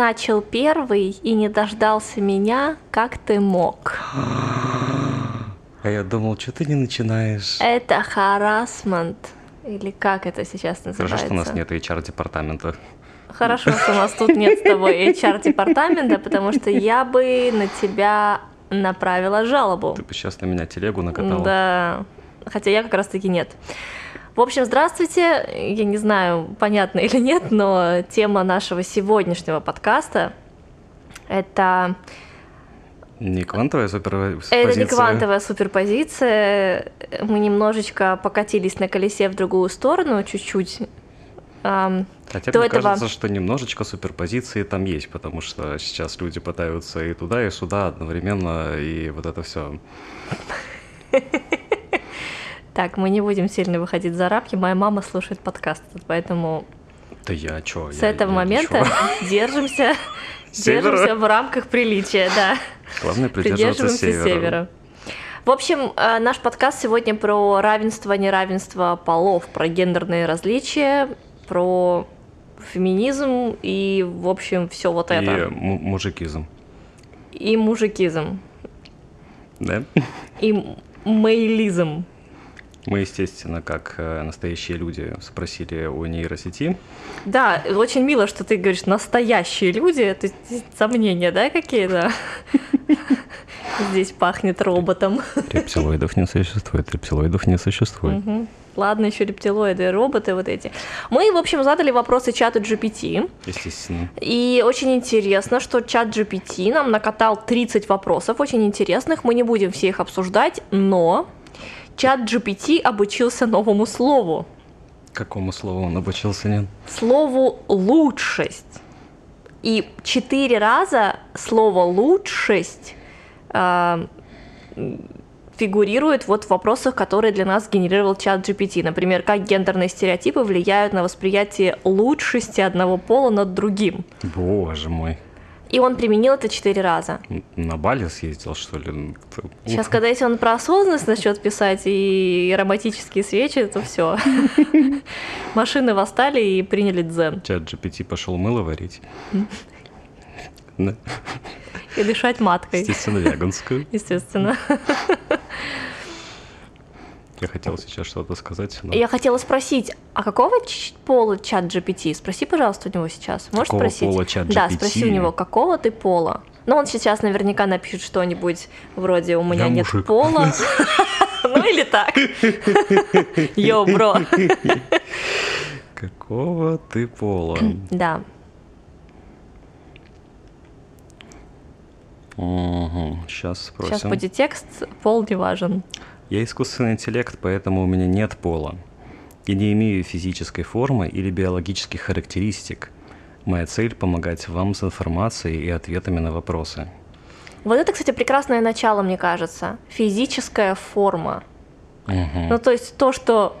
Начал первый и не дождался меня, как ты мог. А я думал, что ты не начинаешь. Это харасмент. Или как это сейчас называется? Хорошо, что у нас нет HR-департамента. Хорошо, что у нас тут нет с тобой HR-департамента, потому что я бы на тебя направила жалобу. Ты бы сейчас на меня телегу накатала. Да, хотя я как раз-таки нет. В общем, здравствуйте. Я не знаю, понятно или нет, но тема нашего сегодняшнего подкаста — это... Не квантовая суперпозиция? Это не квантовая суперпозиция. Мы немножечко покатились на колесе в другую сторону, чуть-чуть. Хотя мне этого... кажется, что немножечко суперпозиции там есть, потому что сейчас люди пытаются и туда, и сюда одновременно, и вот это все. Так, мы не будем сильно выходить за рамки. Моя мама слушает подкаст, поэтому да я чё? С я, этого я момента держимся, держимся в рамках приличия, да. Главное придерживаться севера. севера. В общем, э, наш подкаст сегодня про равенство, неравенство полов, про гендерные различия, про феминизм и, в общем, все вот это. И мужикизм. И мужикизм. Да? И мейлизм. Мы, естественно, как э, настоящие люди, спросили у нейросети. Да, очень мило, что ты говоришь «настоящие люди». Это сомнения, да, какие-то? Здесь пахнет роботом. Рептилоидов не существует, рептилоидов не существует. Угу. Ладно, еще рептилоиды, роботы вот эти. Мы, в общем, задали вопросы чату GPT. Естественно. И очень интересно, что чат GPT нам накатал 30 вопросов, очень интересных. Мы не будем все их обсуждать, но чат GPT обучился новому слову. Какому слову он обучился, нет? Слову «лучшесть». И четыре раза слово «лучшесть» э, фигурирует вот в вопросах, которые для нас генерировал чат GPT. Например, как гендерные стереотипы влияют на восприятие лучшести одного пола над другим. Боже мой. И он применил это четыре раза. На Бали съездил, что ли? Сейчас, когда если он про осознанность начнет писать и ароматические свечи, то все. Машины восстали и приняли дзен. Чат GPT пошел мыло варить. И дышать маткой. Естественно, веганскую. Естественно. Я хотел сейчас что-то сказать. Но... Я хотела спросить, а какого пола чат GPT? Спроси, пожалуйста, у него сейчас. Можешь какого спросить? пола чат GPT? Да, спроси у него, какого ты пола? Ну, он сейчас наверняка напишет что-нибудь вроде «У меня Я нет мужик. пола». Ну или так. Йоу, бро. Какого ты пола? Да. Угу. Сейчас спросим. Сейчас будет текст, пол не важен. Я искусственный интеллект, поэтому у меня нет пола. И не имею физической формы или биологических характеристик. Моя цель – помогать вам с информацией и ответами на вопросы. Вот это, кстати, прекрасное начало, мне кажется. Физическая форма. Угу. Ну, то есть то, что,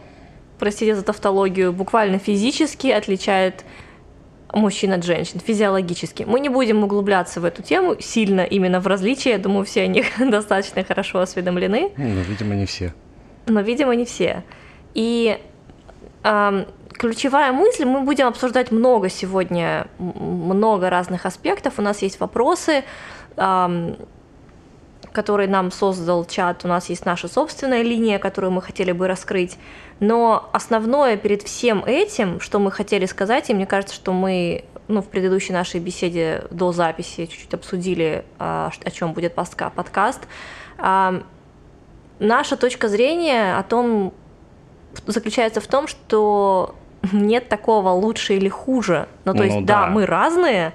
простите за тавтологию, буквально физически отличает мужчин от женщин, физиологически. Мы не будем углубляться в эту тему сильно именно в различия, я думаю, все о них достаточно хорошо осведомлены. Ну, видимо, не все. Но, видимо, не все. И э, ключевая мысль, мы будем обсуждать много сегодня, много разных аспектов, у нас есть вопросы, э, который нам создал чат, у нас есть наша собственная линия, которую мы хотели бы раскрыть. Но основное перед всем этим, что мы хотели сказать, и мне кажется, что мы ну, в предыдущей нашей беседе до записи чуть-чуть обсудили, а, о чем будет подкаст. А, наша точка зрения о том заключается в том, что нет такого лучше или хуже. Ну, то ну, есть, да. да, мы разные,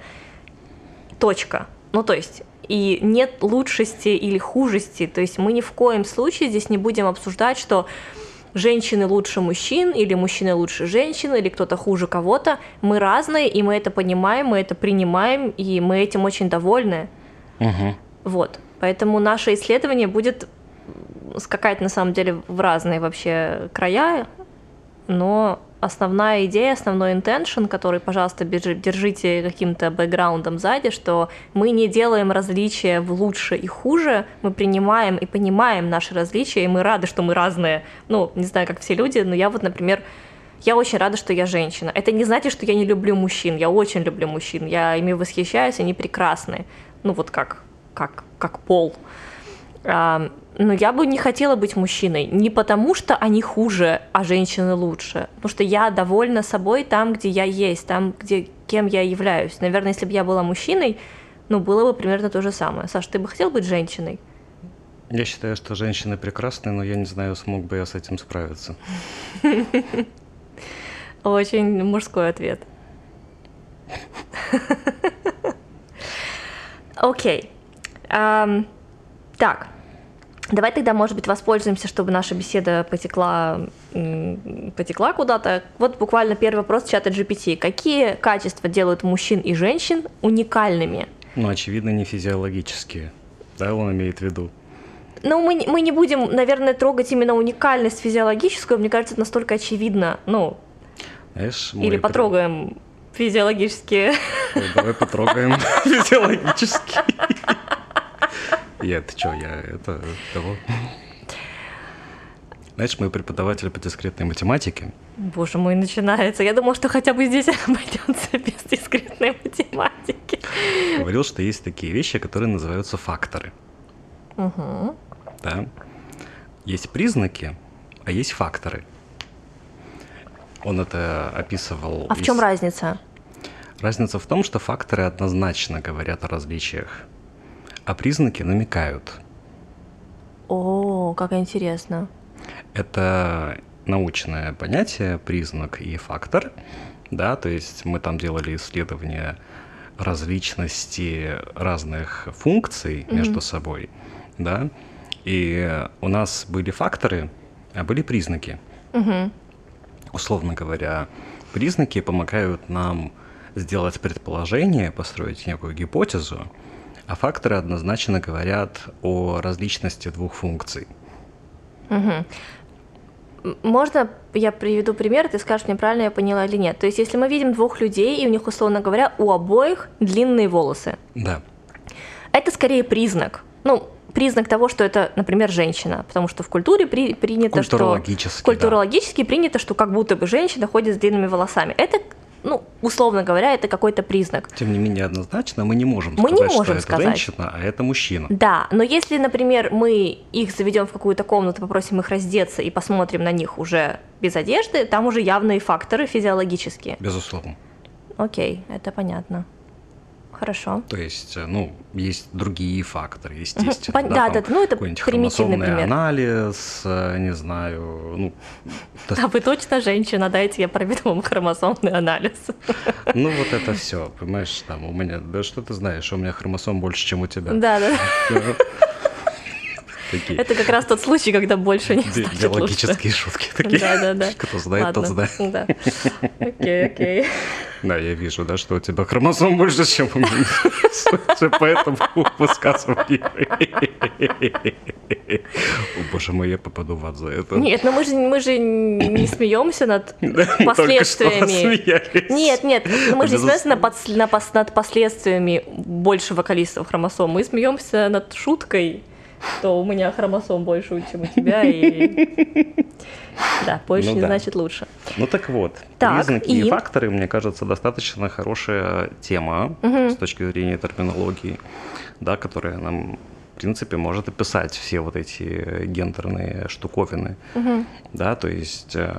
точка. Ну, то есть, и нет лучшести или хужести. То есть мы ни в коем случае здесь не будем обсуждать, что женщины лучше мужчин, или мужчины лучше женщин, или кто-то хуже кого-то. Мы разные, и мы это понимаем, мы это принимаем, и мы этим очень довольны. Угу. Вот. Поэтому наше исследование будет скакать на самом деле в разные вообще края, но основная идея, основной интеншн, который, пожалуйста, держите каким-то бэкграундом сзади, что мы не делаем различия в лучше и хуже, мы принимаем и понимаем наши различия, и мы рады, что мы разные. Ну, не знаю, как все люди, но я вот, например, Я очень рада, что я женщина. Это не значит, что я не люблю мужчин. Я очень люблю мужчин. Я ими восхищаюсь, они прекрасны. Ну вот как, как, как пол. Но я бы не хотела быть мужчиной. Не потому, что они хуже, а женщины лучше. Потому что я довольна собой там, где я есть, там, где кем я являюсь. Наверное, если бы я была мужчиной, ну, было бы примерно то же самое. Саш, ты бы хотел быть женщиной? Я считаю, что женщины прекрасны, но я не знаю, смог бы я с этим справиться. Очень мужской ответ. Окей. Так, Давай тогда, может быть, воспользуемся, чтобы наша беседа потекла, потекла куда-то. Вот буквально первый вопрос чата GPT. Какие качества делают мужчин и женщин уникальными? Ну, очевидно, не физиологические. Да, он имеет в виду. Ну, мы, мы не будем, наверное, трогать именно уникальность физиологическую. Мне кажется, это настолько очевидно. Ну, Знаешь, или потрогаем при... физиологические. Ну, давай потрогаем физиологические. Я, ты что, я это того. Знаешь, мой преподаватель по дискретной математике. Боже мой, начинается. Я думала, что хотя бы здесь обойдется без дискретной математики. Говорил, что есть такие вещи, которые называются факторы. Угу. Да. Есть признаки, а есть факторы. Он это описывал. А в чем из... разница? Разница в том, что факторы однозначно говорят о различиях а признаки намекают. О, как интересно. Это научное понятие, признак и фактор, да, то есть мы там делали исследования различности разных функций mm-hmm. между собой, да, и у нас были факторы, а были признаки. Mm-hmm. Условно говоря, признаки помогают нам сделать предположение, построить некую гипотезу, а факторы однозначно говорят о различности двух функций. Угу. Можно я приведу пример, ты скажешь, мне правильно я поняла или нет. То есть, если мы видим двух людей, и у них, условно говоря, у обоих длинные волосы. Да. Это скорее признак. Ну, признак того, что это, например, женщина, потому что в культуре при, принято, культурологически, что культурологически да. принято, что как будто бы женщина ходит с длинными волосами. Это ну, условно говоря, это какой-то признак. Тем не менее, однозначно мы не можем мы сказать, не можем что сказать. это женщина, а это мужчина. Да, но если, например, мы их заведем в какую-то комнату, попросим их раздеться и посмотрим на них уже без одежды, там уже явные факторы физиологические. Безусловно. Окей, это понятно. Хорошо. То есть, э, ну, есть другие факторы, естественно. Угу. Да, да, да, ну это примитивный пример. анализ, э, не знаю, ну... А вы точно женщина, дайте я проведу вам хромосомный анализ. Ну вот это все, понимаешь, там у меня, да что ты знаешь, у меня хромосом больше, чем у тебя. Да, да. Такие. Это как раз тот случай, когда больше не значит Биологические шутки такие. Да, да, да. Кто знает, тот знает. Да. Окей, окей. Да, я вижу, да, что у тебя хромосом больше, чем у меня. Судя по этому высказыванию. О, боже мой, я попаду в ад за это. Нет, но мы же, мы же не смеемся над последствиями. Нет, нет, мы же не смеемся над последствиями большего количества хромосом. Мы смеемся над шуткой что у меня хромосом больше, чем у тебя, и да, больше ну, не да. значит лучше. Ну так вот, так, признаки и... и факторы, мне кажется, достаточно хорошая тема угу. с точки зрения терминологии, да, которая нам в принципе, может описать все вот эти гендерные штуковины. Угу. Да, то есть э,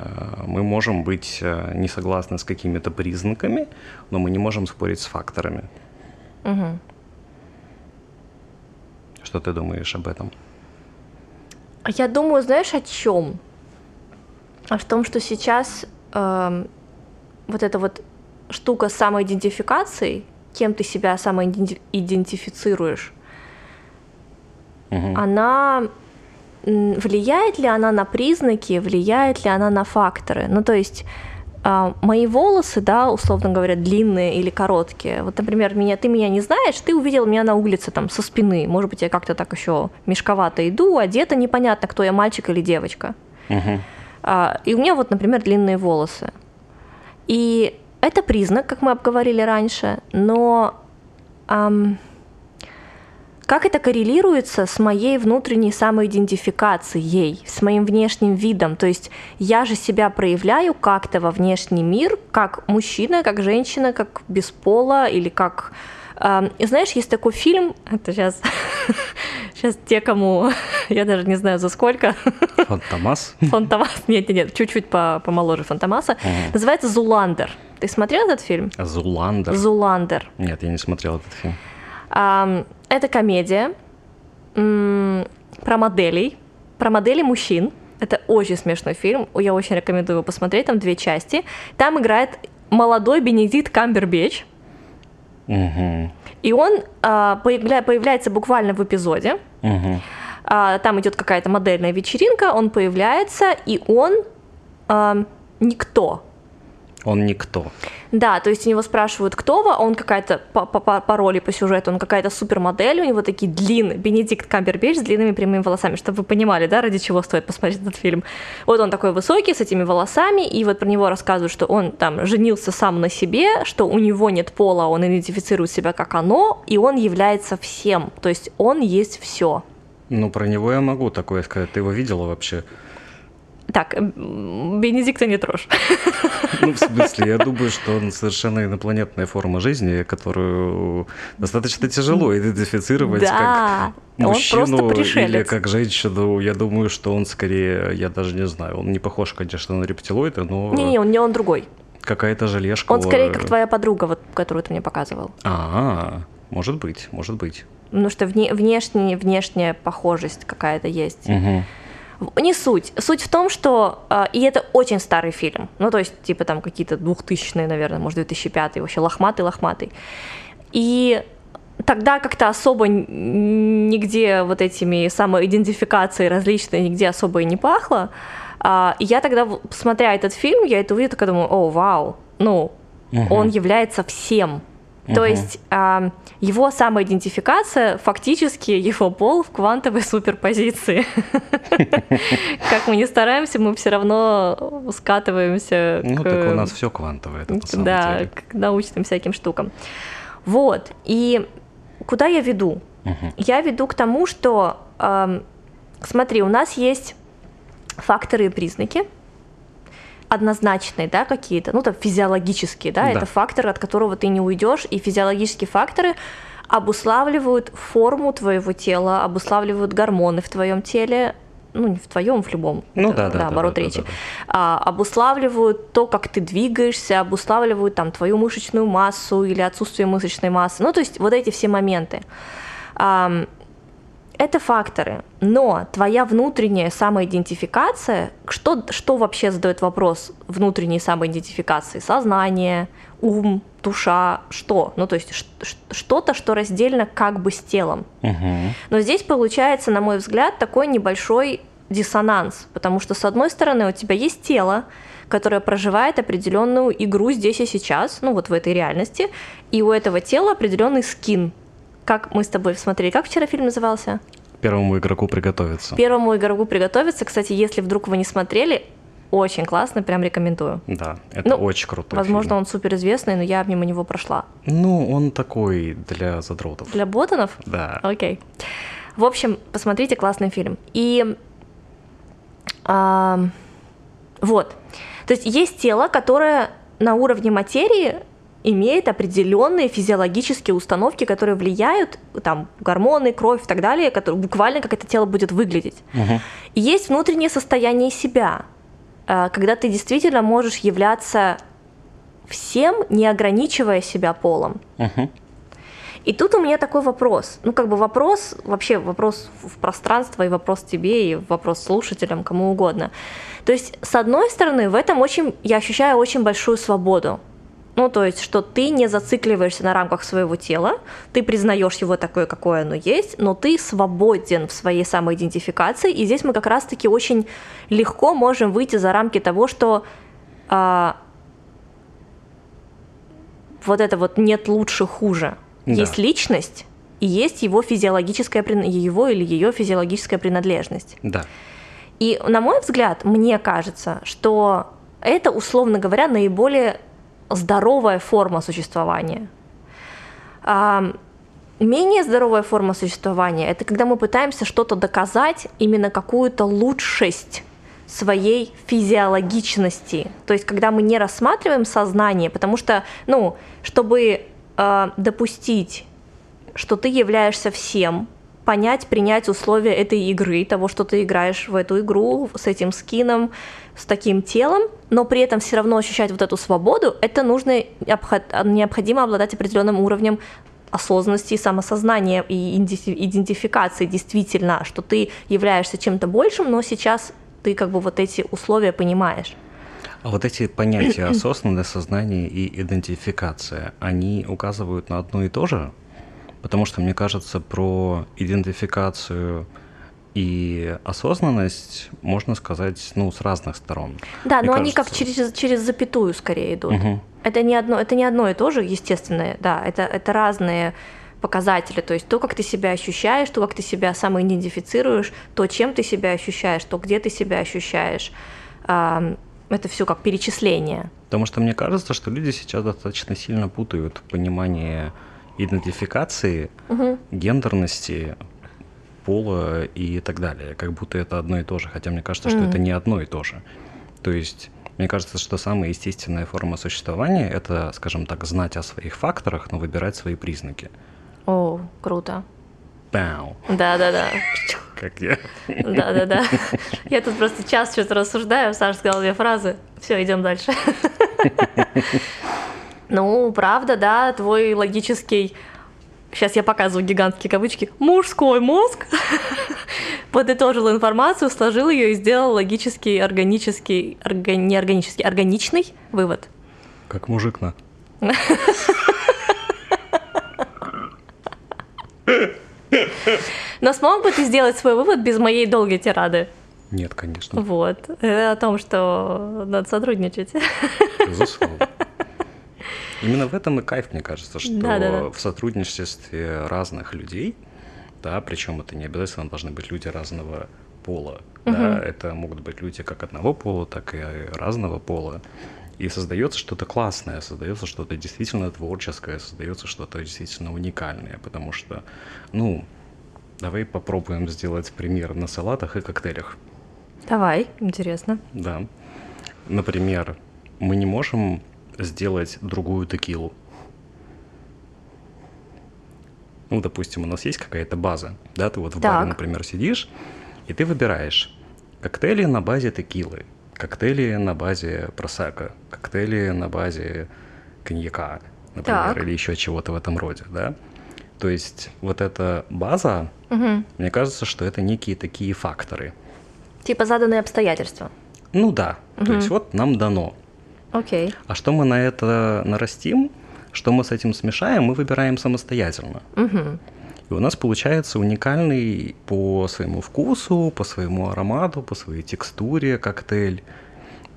мы можем быть э, не согласны с какими-то признаками, но мы не можем спорить с факторами. Угу. Что ты думаешь об этом? Я думаю, знаешь, о чем? О том, что сейчас э, вот эта вот штука с самоидентификацией, кем ты себя самоидентифицируешь, угу. она влияет ли она на признаки, влияет ли она на факторы? Ну, то есть а, мои волосы, да, условно говоря, длинные или короткие. Вот, например, меня, ты меня не знаешь, ты увидел меня на улице там со спины. Может быть, я как-то так еще мешковато иду, одета непонятно, кто я, мальчик или девочка. Угу. А, и у меня вот, например, длинные волосы. И это признак, как мы обговорили раньше, но ам, как это коррелируется с моей внутренней самоидентификацией, с моим внешним видом? То есть я же себя проявляю как-то во внешний мир, как мужчина, как женщина, как без пола или как... Э, знаешь, есть такой фильм, это сейчас, сейчас те, кому, я даже не знаю за сколько. Фантомас? Фантомас, нет, нет, нет, чуть-чуть помоложе Фантомаса. Угу. Называется «Зуландер». Ты смотрел этот фильм? Зуландер? Зуландер. Нет, я не смотрел этот фильм. Это комедия про моделей, про моделей мужчин. Это очень смешной фильм, я очень рекомендую его посмотреть, там две части. Там играет молодой Бенедикт Камбербеч. Угу. И он а, появля, появляется буквально в эпизоде. Угу. А, там идет какая-то модельная вечеринка, он появляется, и он а, никто. Он никто. Да, то есть у него спрашивают, кто вы, он какая-то по, по, по роли, по сюжету, он какая-то супермодель, у него такие длинные, Бенедикт Камбербэтч с длинными прямыми волосами, чтобы вы понимали, да, ради чего стоит посмотреть этот фильм. Вот он такой высокий, с этими волосами, и вот про него рассказывают, что он там женился сам на себе, что у него нет пола, он идентифицирует себя как оно, и он является всем, то есть он есть все. Ну, про него я могу такое сказать. Ты его видела вообще? Так, Бенедикта не трожь. Ну, в смысле, я думаю, что он совершенно инопланетная форма жизни, которую достаточно тяжело идентифицировать да, как мужчину или как женщину. Я думаю, что он скорее, я даже не знаю, он не похож, конечно, на рептилоида, но... Не-не, он не он другой. Какая-то желешка. Он скорее как твоя подруга, вот, которую ты мне показывал. А, может быть, может быть. Ну что вне, внешне, внешняя похожесть какая-то есть. Угу. Не суть. Суть в том, что... Э, и это очень старый фильм. Ну, то есть, типа там какие-то 2000-е, наверное, может, 2005 вообще лохматый-лохматый. И тогда как-то особо нигде вот этими самоидентификацией различной нигде особо и не пахло. А, и я тогда, смотря этот фильм, я это увидела, такая думаю, о, вау, ну, угу. он является всем. Угу. То есть а, его самоидентификация фактически его пол в квантовой суперпозиции. Как мы не стараемся, мы все равно скатываемся Ну, так у нас все квантовое, Да, к научным всяким штукам. Вот, и куда я веду? Я веду к тому, что, смотри, у нас есть факторы и признаки, однозначные, да, какие-то, ну, там, физиологические, да, да, это фактор, от которого ты не уйдешь, и физиологические факторы обуславливают форму твоего тела, обуславливают гормоны в твоем теле, ну, не в твоем, в любом, ну, да, да, да, оборот да, речи, да, да, да. А, обуславливают то, как ты двигаешься, обуславливают там твою мышечную массу или отсутствие мышечной массы, ну, то есть вот эти все моменты. Это факторы, но твоя внутренняя самоидентификация, что, что вообще задает вопрос внутренней самоидентификации? Сознание, ум, душа, что? Ну, то есть что-то, что раздельно как бы с телом. Угу. Но здесь получается, на мой взгляд, такой небольшой диссонанс, потому что, с одной стороны, у тебя есть тело, которое проживает определенную игру здесь и сейчас, ну вот в этой реальности, и у этого тела определенный скин, как мы с тобой смотрели. Как вчера фильм назывался? Первому игроку приготовиться. Первому игроку приготовиться. Кстати, если вдруг вы не смотрели, очень классно, прям рекомендую. Да, это ну, очень круто. Возможно, фильм. он супер известный, но я мимо него прошла. Ну, он такой для задротов. Для ботанов? Да. Окей. В общем, посмотрите классный фильм. И а, вот. То есть есть тело, которое на уровне материи имеет определенные физиологические установки, которые влияют, там, гормоны, кровь и так далее, которые, буквально как это тело будет выглядеть. Угу. И есть внутреннее состояние себя, э, когда ты действительно можешь являться всем, не ограничивая себя полом. Угу. И тут у меня такой вопрос, ну как бы вопрос, вообще вопрос в пространство и вопрос тебе, и вопрос слушателям, кому угодно. То есть, с одной стороны, в этом очень, я ощущаю очень большую свободу. Ну, то есть, что ты не зацикливаешься на рамках своего тела, ты признаешь его такое, какое оно есть, но ты свободен в своей самоидентификации. И здесь мы как раз-таки очень легко можем выйти за рамки того, что а, вот это вот нет лучше, хуже. Да. Есть личность, и есть его физиологическая его или ее физиологическая принадлежность. Да. И на мой взгляд, мне кажется, что это, условно говоря, наиболее здоровая форма существования. менее здоровая форма существования – это когда мы пытаемся что-то доказать, именно какую-то лучшесть своей физиологичности. То есть, когда мы не рассматриваем сознание, потому что, ну, чтобы э, допустить, что ты являешься всем, понять, принять условия этой игры, того, что ты играешь в эту игру с этим скином, с таким телом, но при этом все равно ощущать вот эту свободу, это нужно, необходимо обладать определенным уровнем осознанности и самосознания и идентификации действительно, что ты являешься чем-то большим, но сейчас ты как бы вот эти условия понимаешь. А вот эти понятия осознанное сознание и идентификация, они указывают на одно и то же? Потому что, мне кажется, про идентификацию и осознанность можно сказать ну, с разных сторон. Да, Мне но кажется... они как через, через запятую скорее идут. Угу. Это, не одно, это не одно и то же, естественное, да, это, это разные показатели, то есть то, как ты себя ощущаешь, то, как ты себя самоидентифицируешь, то, чем ты себя ощущаешь, то, где ты себя ощущаешь. Это все как перечисление. Потому что мне кажется, что люди сейчас достаточно сильно путают понимание идентификации, угу. гендерности, пола и так далее, как будто это одно и то же, хотя мне кажется, что mm. это не одно и то же. То есть мне кажется, что самая естественная форма существования – это, скажем так, знать о своих факторах, но выбирать свои признаки. О, круто. Бау. Да-да-да. Как я. Да-да-да. Я тут просто час что-то рассуждаю, Саша сказал две фразы. Все, идем дальше. Ну, правда, да, твой логический сейчас я показываю гигантские кавычки, мужской мозг подытожил информацию, сложил ее и сделал логический, органический, орга... не органический, органичный вывод. Как мужик на. Но смог бы ты сделать свой вывод без моей долгой тирады? Нет, конечно. Вот. Это о том, что надо сотрудничать. Безусловно. Именно в этом и кайф, мне кажется, что да, да, да. в сотрудничестве разных людей, да, причем это не обязательно должны быть люди разного пола, угу. да, это могут быть люди как одного пола, так и разного пола. И создается что-то классное, создается что-то действительно творческое, создается что-то действительно уникальное, потому что, ну, давай попробуем сделать пример на салатах и коктейлях. Давай, интересно. Да. Например, мы не можем сделать другую текилу. Ну, допустим, у нас есть какая-то база, да, ты вот в так. баре, например, сидишь, и ты выбираешь коктейли на базе текилы, коктейли на базе просека, коктейли на базе коньяка, например, так. или еще чего-то в этом роде, да. То есть вот эта база, угу. мне кажется, что это некие такие факторы. Типа заданные обстоятельства. Ну да. Угу. То есть вот нам дано. Окей. А что мы на это нарастим, что мы с этим смешаем, мы выбираем самостоятельно. Угу. И у нас получается уникальный по своему вкусу, по своему аромату, по своей текстуре коктейль.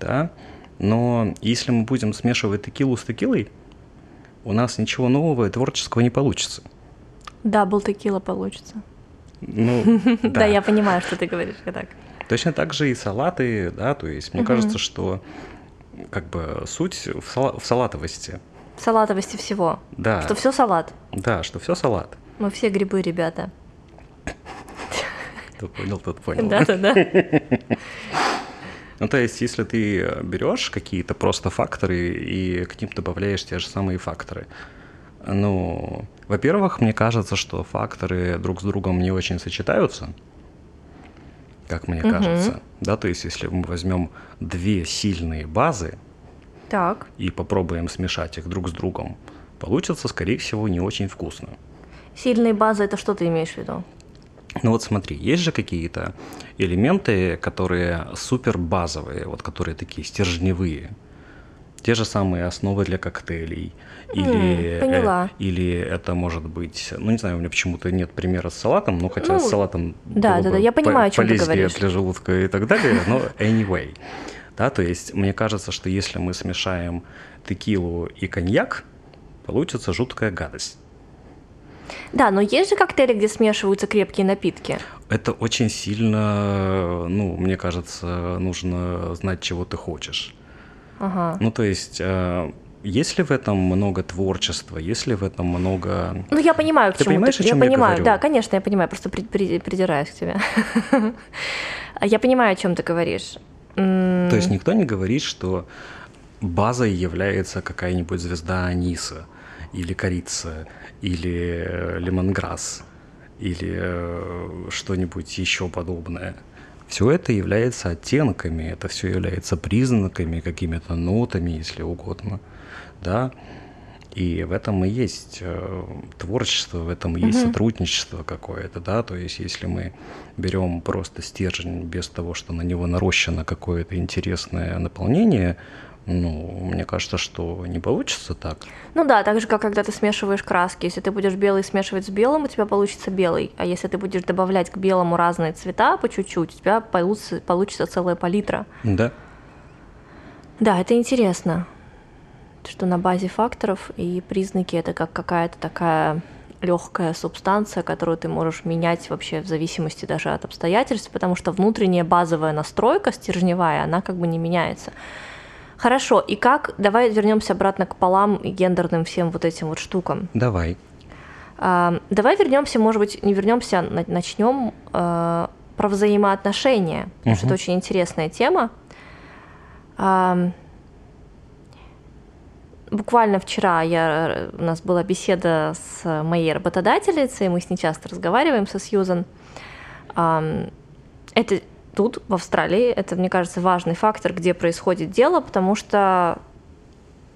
Да? Но если мы будем смешивать текилу с текилой, у нас ничего нового и творческого не получится. Double текила получится. Ну, да. я понимаю, что ты говоришь, так. Точно так же и салаты, да, то есть мне кажется, что как бы суть в, сала- в салатовости. В салатовости всего. Да. Что все салат. Да, что все салат. Мы все грибы, ребята. Кто понял, тот понял. Да, да, да. Ну, то есть, если ты берешь какие-то просто факторы и к ним добавляешь те же самые факторы, ну, во-первых, мне кажется, что факторы друг с другом не очень сочетаются как мне угу. кажется. Да, то есть, если мы возьмем две сильные базы так. и попробуем смешать их друг с другом, получится, скорее всего, не очень вкусно. Сильные базы это что ты имеешь в виду? Ну вот смотри, есть же какие-то элементы, которые супер базовые, вот которые такие стержневые те же самые основы для коктейлей. Или, поняла. Э, или это может быть, ну не знаю, у меня почему-то нет примера с салатом, но хотя ну, с салатом да, да, да, я понимаю, о чем ты говоришь. для желудка и так далее, но anyway. Да, то есть мне кажется, что если мы смешаем текилу и коньяк, получится жуткая гадость. Да, но есть же коктейли, где смешиваются крепкие напитки. Это очень сильно, ну, мне кажется, нужно знать, чего ты хочешь. Ага. Ну, то есть, э, есть ли в этом много творчества, есть ли в этом много... Ну, я понимаю, к ты чему понимаешь, ты... о чем я я понимаю, говорю? да, конечно, я понимаю, просто при- при- придираюсь к тебе. Я понимаю, о чем ты говоришь. То есть никто не говорит, что базой является какая-нибудь звезда Аниса, или корица, или э, лемонграсс, или э, что-нибудь еще подобное. Все это является оттенками, это все является признаками, какими-то нотами, если угодно, да. И в этом и есть э, творчество, в этом и есть Мгм. сотрудничество какое-то, да. То есть, если мы берем просто стержень без того, что на него нарощено какое-то интересное наполнение, ну, мне кажется, что не получится так. Ну да, так же, как когда ты смешиваешь краски. Если ты будешь белый смешивать с белым, у тебя получится белый. А если ты будешь добавлять к белому разные цвета по чуть-чуть, у тебя получится, получится целая палитра. Да. Да, это интересно, что на базе факторов и признаки это как какая-то такая легкая субстанция, которую ты можешь менять вообще в зависимости даже от обстоятельств, потому что внутренняя базовая настройка стержневая, она как бы не меняется. Хорошо, и как, давай вернемся обратно к полам и гендерным всем вот этим вот штукам. Давай. А, давай вернемся, может быть, не вернемся, начнем э, про взаимоотношения, потому что это очень интересная тема. А, буквально вчера я, у нас была беседа с моей работодательницей, мы с ней часто разговариваем, со Сьюзан. Это тут, в Австралии, это, мне кажется, важный фактор, где происходит дело, потому что,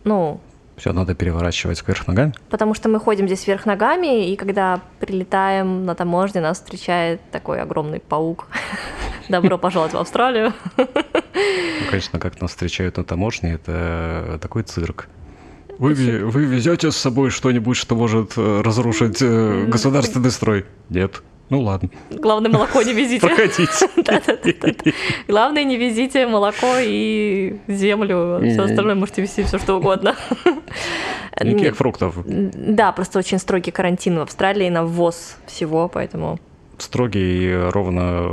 ну, Все надо переворачивать кверх ногами. Потому что мы ходим здесь вверх ногами, и когда прилетаем на таможне, нас встречает такой огромный паук. Добро пожаловать в Австралию. Ну, конечно, как нас встречают на таможне, это такой цирк. Вы, вы везете с собой что-нибудь, что может э, разрушить э, государственный строй? Нет. Ну ладно, Главное, молоко не везите. проходите. Главное, не везите молоко и землю. Все остальное можете везти все что угодно. Никаких фруктов. Да, просто очень строгий карантин в Австралии на ввоз всего, поэтому... Строгий э, ровно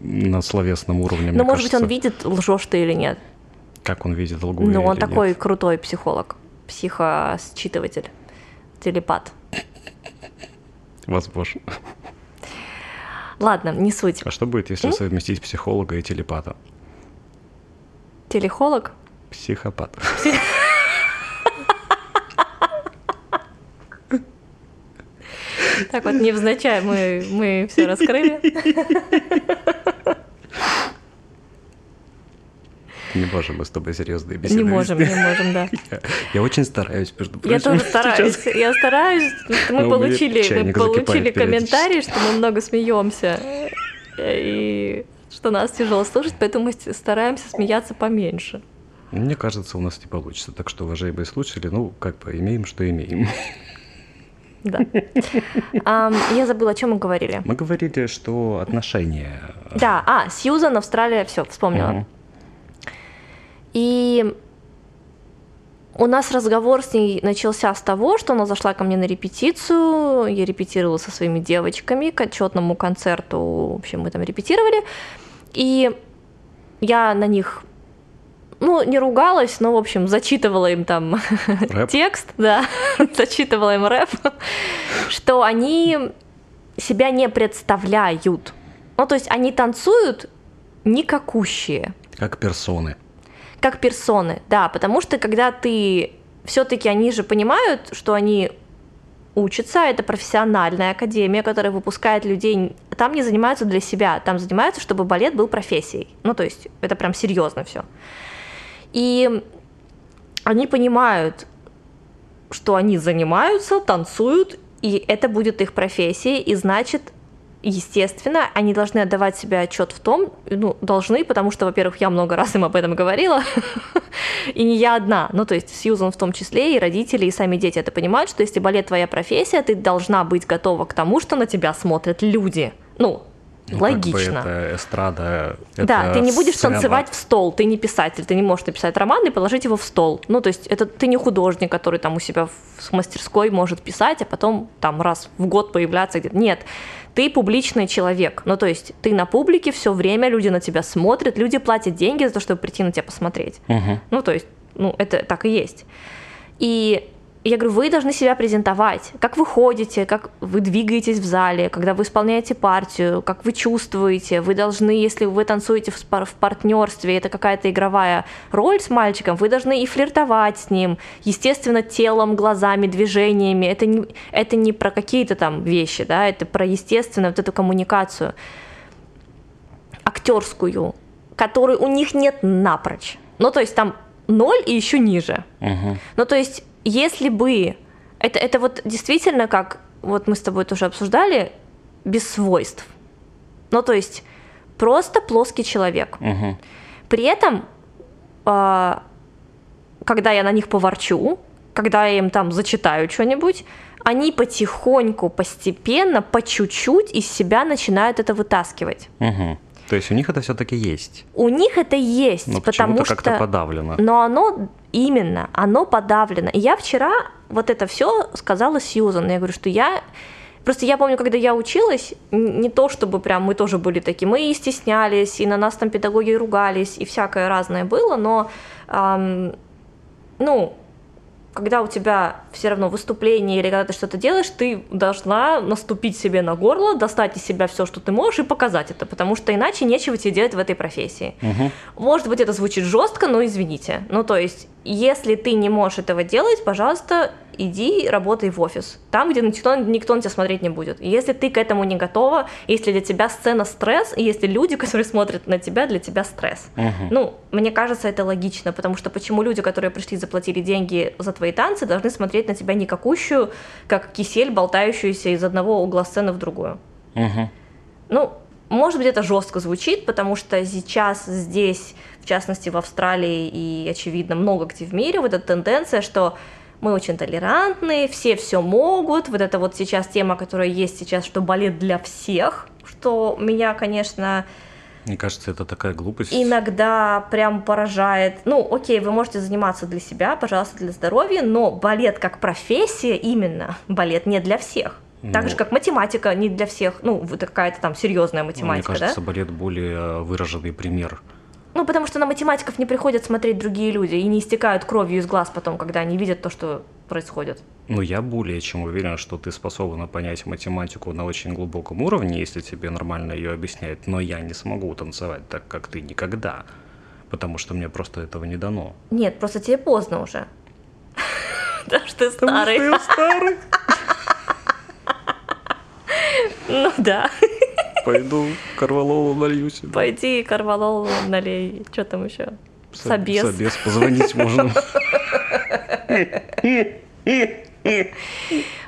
на словесном уровне, мне Ну, может быть, он кажется. видит, лжешь ты или нет. Как он видит лгу Ну, он нет. такой крутой психолог, психосчитыватель, телепат. Возможно. Ладно, не суть. А что будет, если совместить психолога и телепата? Телехолог? Психопат. Так вот, невзначай мы, мы все раскрыли. Не можем мы с тобой серьезные беседы Не можем, вести. не можем, да. Я, я очень стараюсь, между прочим. Я тоже стараюсь. сейчас. Я стараюсь. Мы получили, мы получили закипает комментарий, что мы много смеемся. И что нас тяжело слушать, поэтому мы стараемся смеяться поменьше. Мне кажется, у нас не получится. Так что, уважаемые слушатели, ну, как бы имеем, что имеем. Да. Ам, я забыла, о чем мы говорили. Мы говорили, что отношения... э, Да, а, Сьюзан, Австралия, все, вспомнила. Мгм. И у нас разговор с ней начался с того, что она зашла ко мне на репетицию, я репетировала со своими девочками к отчетному концерту, в общем, мы там репетировали, и я на них, ну, не ругалась, но, в общем, зачитывала им там Рэп. текст, да, зачитывала им рэп, что они себя не представляют. Ну, то есть они танцуют никакущие Как персоны. Как персоны, да, потому что когда ты все-таки они же понимают, что они учатся, это профессиональная академия, которая выпускает людей, там не занимаются для себя, там занимаются, чтобы балет был профессией. Ну, то есть это прям серьезно все. И они понимают, что они занимаются, танцуют, и это будет их профессией, и значит, естественно, они должны отдавать себе отчет в том, ну, должны, потому что, во-первых, я много раз им об этом говорила, и не я одна, ну, то есть Сьюзан в том числе, и родители, и сами дети это понимают, что если балет твоя профессия, ты должна быть готова к тому, что на тебя смотрят люди. Ну, Ну, как бы логично. это эстрада. Да, это ты не будешь сцена. танцевать в стол, ты не писатель, ты не можешь написать роман и положить его в стол. Ну, то есть это ты не художник, который там у себя в мастерской может писать, а потом там раз в год появляться где-то. Нет, ты публичный человек. Ну, то есть ты на публике все время, люди на тебя смотрят, люди платят деньги за то, чтобы прийти на тебя посмотреть. Мгм. Ну, то есть, ну, это так и есть. И я говорю, вы должны себя презентовать, как вы ходите, как вы двигаетесь в зале, когда вы исполняете партию, как вы чувствуете. Вы должны, если вы танцуете в, пар- в партнерстве, это какая-то игровая роль с мальчиком, вы должны и флиртовать с ним, естественно, телом, глазами, движениями. Это не, это не про какие-то там вещи, да, это про естественно вот эту коммуникацию актерскую, которой у них нет напрочь. Ну, то есть там ноль и еще ниже. Угу. Ну, то есть если бы это, это вот действительно как вот мы с тобой тоже обсуждали, без свойств. Ну, то есть просто плоский человек. Угу. При этом, э, когда я на них поворчу, когда я им там зачитаю что-нибудь, они потихоньку, постепенно, по чуть-чуть из себя начинают это вытаскивать. Угу. То есть у них это все-таки есть. У них это есть, Но потому что... как-то подавлено. Но оно именно, оно подавлено. И я вчера вот это все сказала Сьюзан. Я говорю, что я Просто я помню, когда я училась, не то чтобы прям мы тоже были такие, мы и стеснялись, и на нас там педагоги ругались, и всякое разное было, но, ам, ну, когда у тебя все равно выступление или когда ты что-то делаешь, ты должна наступить себе на горло, достать из себя все, что ты можешь, и показать это, потому что иначе нечего тебе делать в этой профессии. Мгм. Может быть, это звучит жестко, но извините. Ну, то есть, если ты не можешь этого делать, пожалуйста, иди работай в офис. Там, где никто, никто на тебя смотреть не будет. И Если ты к этому не готова, если для тебя сцена стресс, и если люди, которые смотрят на тебя, для тебя стресс. Мгм. Ну, мне кажется, это логично, потому что почему люди, которые пришли, заплатили деньги за твои танцы, должны смотреть на тебя не какущую, как кисель, болтающуюся из одного угла сцены в другую. Мгм. Ну, может быть, это жестко звучит, потому что сейчас здесь, в частности, в Австралии и, очевидно, много где в мире, вот эта тенденция, что мы очень толерантные, все все могут. Вот это вот сейчас тема, которая есть сейчас, что балет для всех, что меня, конечно, Мне кажется, это такая глупость. иногда прям поражает. Ну, окей, вы можете заниматься для себя, пожалуйста, для здоровья, но балет как профессия именно, балет не для всех. Так Ну. же, как математика не для всех, ну, какая-то там серьезная Ну, Мне математика, кажется, да? балет более э, выраженный пример. Ну, потому что на математиков не приходят смотреть другие люди и не истекают кровью из глаз потом, когда они видят то, что происходит. Но я более чем уверен, что ты способна понять математику на очень глубоком уровне, если тебе нормально ее объясняют, но я не смогу танцевать так, как ты никогда, потому что мне просто этого не дано. Нет, просто тебе поздно уже. Потому что ты Потому что старый. я старый. Ну да. Пойду корвалолу налью себе. Пойди карвалол налей. Что там еще? Собес. Собес, позвонить можно.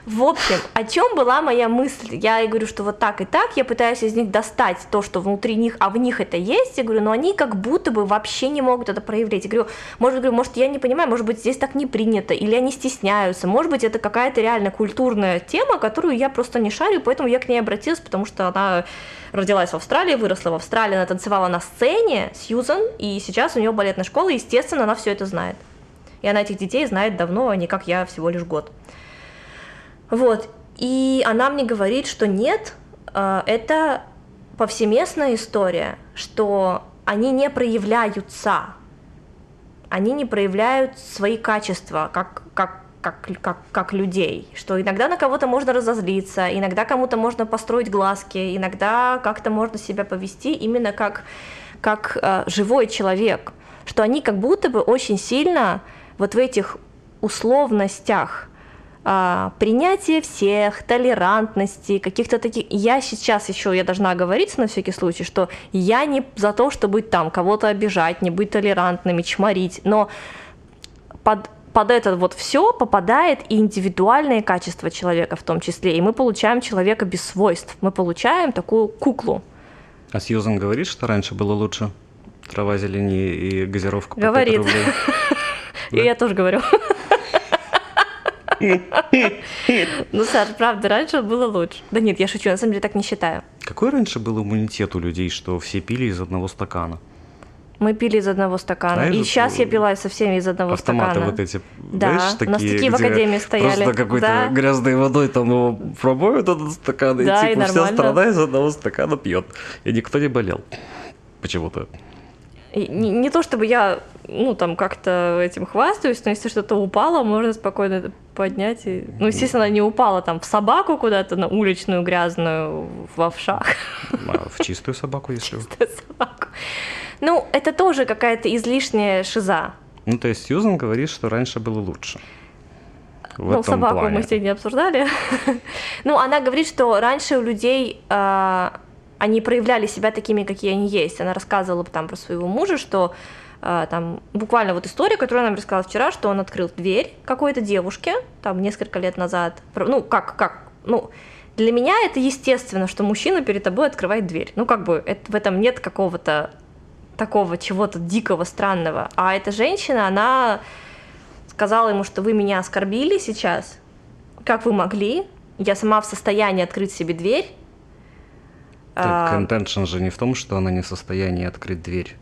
В общем, о чем была моя мысль? Я говорю, что вот так и так, я пытаюсь из них достать то, что внутри них, а в них это есть. Я говорю, но они как будто бы вообще не могут это проявлять. Я говорю, может, говорю, может, я не понимаю, может быть, здесь так не принято, или они стесняются, может быть, это какая-то реально культурная тема, которую я просто не шарю, поэтому я к ней обратилась, потому что она родилась в Австралии, выросла в Австралии, она танцевала на сцене, Сьюзан, и сейчас у нее балетная школа, и, естественно, она все это знает. И она этих детей знает давно, а не как я всего лишь год. Вот. И она мне говорит, что нет, э, это повсеместная история, что они не проявляются, они не проявляют свои качества как, как, как, как, как людей, что иногда на кого-то можно разозлиться, иногда кому-то можно построить глазки, иногда как-то можно себя повести именно как, как э, живой человек, что они как будто бы очень сильно вот в этих условностях а, принятие всех, толерантности, каких-то таких. Я сейчас еще, я должна оговориться на всякий случай, что я не за то, чтобы там, кого-то обижать, не быть толерантными, чморить, но под под это вот все попадает и индивидуальные качества человека в том числе, и мы получаем человека без свойств, мы получаем такую куклу. А Сьюзан говорит, что раньше было лучше? Трава зеленее и газировка по Говорит. рублей. И я тоже говорю. Ну, Саш, правда, раньше было лучше. Да нет, я шучу, на самом деле так не считаю. Какой раньше был иммунитет у людей, что все пили из одного стакана? Мы пили из одного стакана. Знаешь, и сейчас я пила со всеми из одного Автоматы стакана. вот эти, Да, знаешь, у нас такие, такие в академии стояли. Просто какой-то Да. грязной водой там его пробуют этот стакан, и Да, и типа вся нормально. страна из одного стакана пьет. И никто не болел. Почему-то. Не, не то чтобы я, ну, там, как-то этим хвастаюсь, но если что-то упало, можно спокойно это поднять. И... Ну, естественно, не упала там в собаку куда-то, на уличную грязную, в овшах. А в чистую собаку, если... Чистую собаку. Ну, это тоже какая-то излишняя шиза. Ну, то есть Сьюзан говорит, что раньше было лучше. В ну, собаку плане. мы сегодня обсуждали. ну, она говорит, что раньше у людей э, они проявляли себя такими, какие они есть. Она рассказывала там про своего мужа, что э, там буквально вот история, которую она нам рассказала вчера, что он открыл дверь какой-то девушке, там несколько лет назад. Ну, как, как, ну, для меня это естественно, что мужчина перед тобой открывает дверь. Ну, как бы это, в этом нет какого-то такого чего-то дикого, странного. А эта женщина, она сказала ему, что вы меня оскорбили сейчас, как вы могли, я сама в состоянии открыть себе дверь. Так, контеншн же не в том, что она не в состоянии открыть дверь.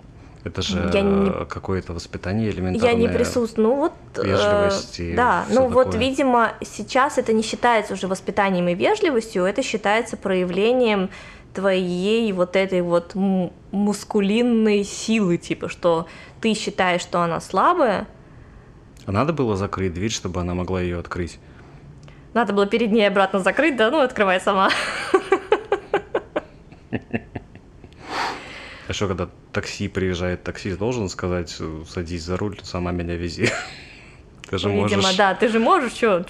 Это же не... какое-то воспитание элементарное. Я не присутствую. Ну вот. Э, вежливость и Да, ну такое. вот, видимо, сейчас это не считается уже воспитанием и вежливостью, это считается проявлением твоей вот этой вот мускулинной силы, типа, что ты считаешь, что она слабая. А надо было закрыть дверь, чтобы она могла ее открыть? Надо было перед ней обратно закрыть, да, ну открывай сама. А что, когда такси приезжает, таксист должен сказать, садись за руль, сама меня вези? Ты же Видимо, можешь... да, ты же можешь, что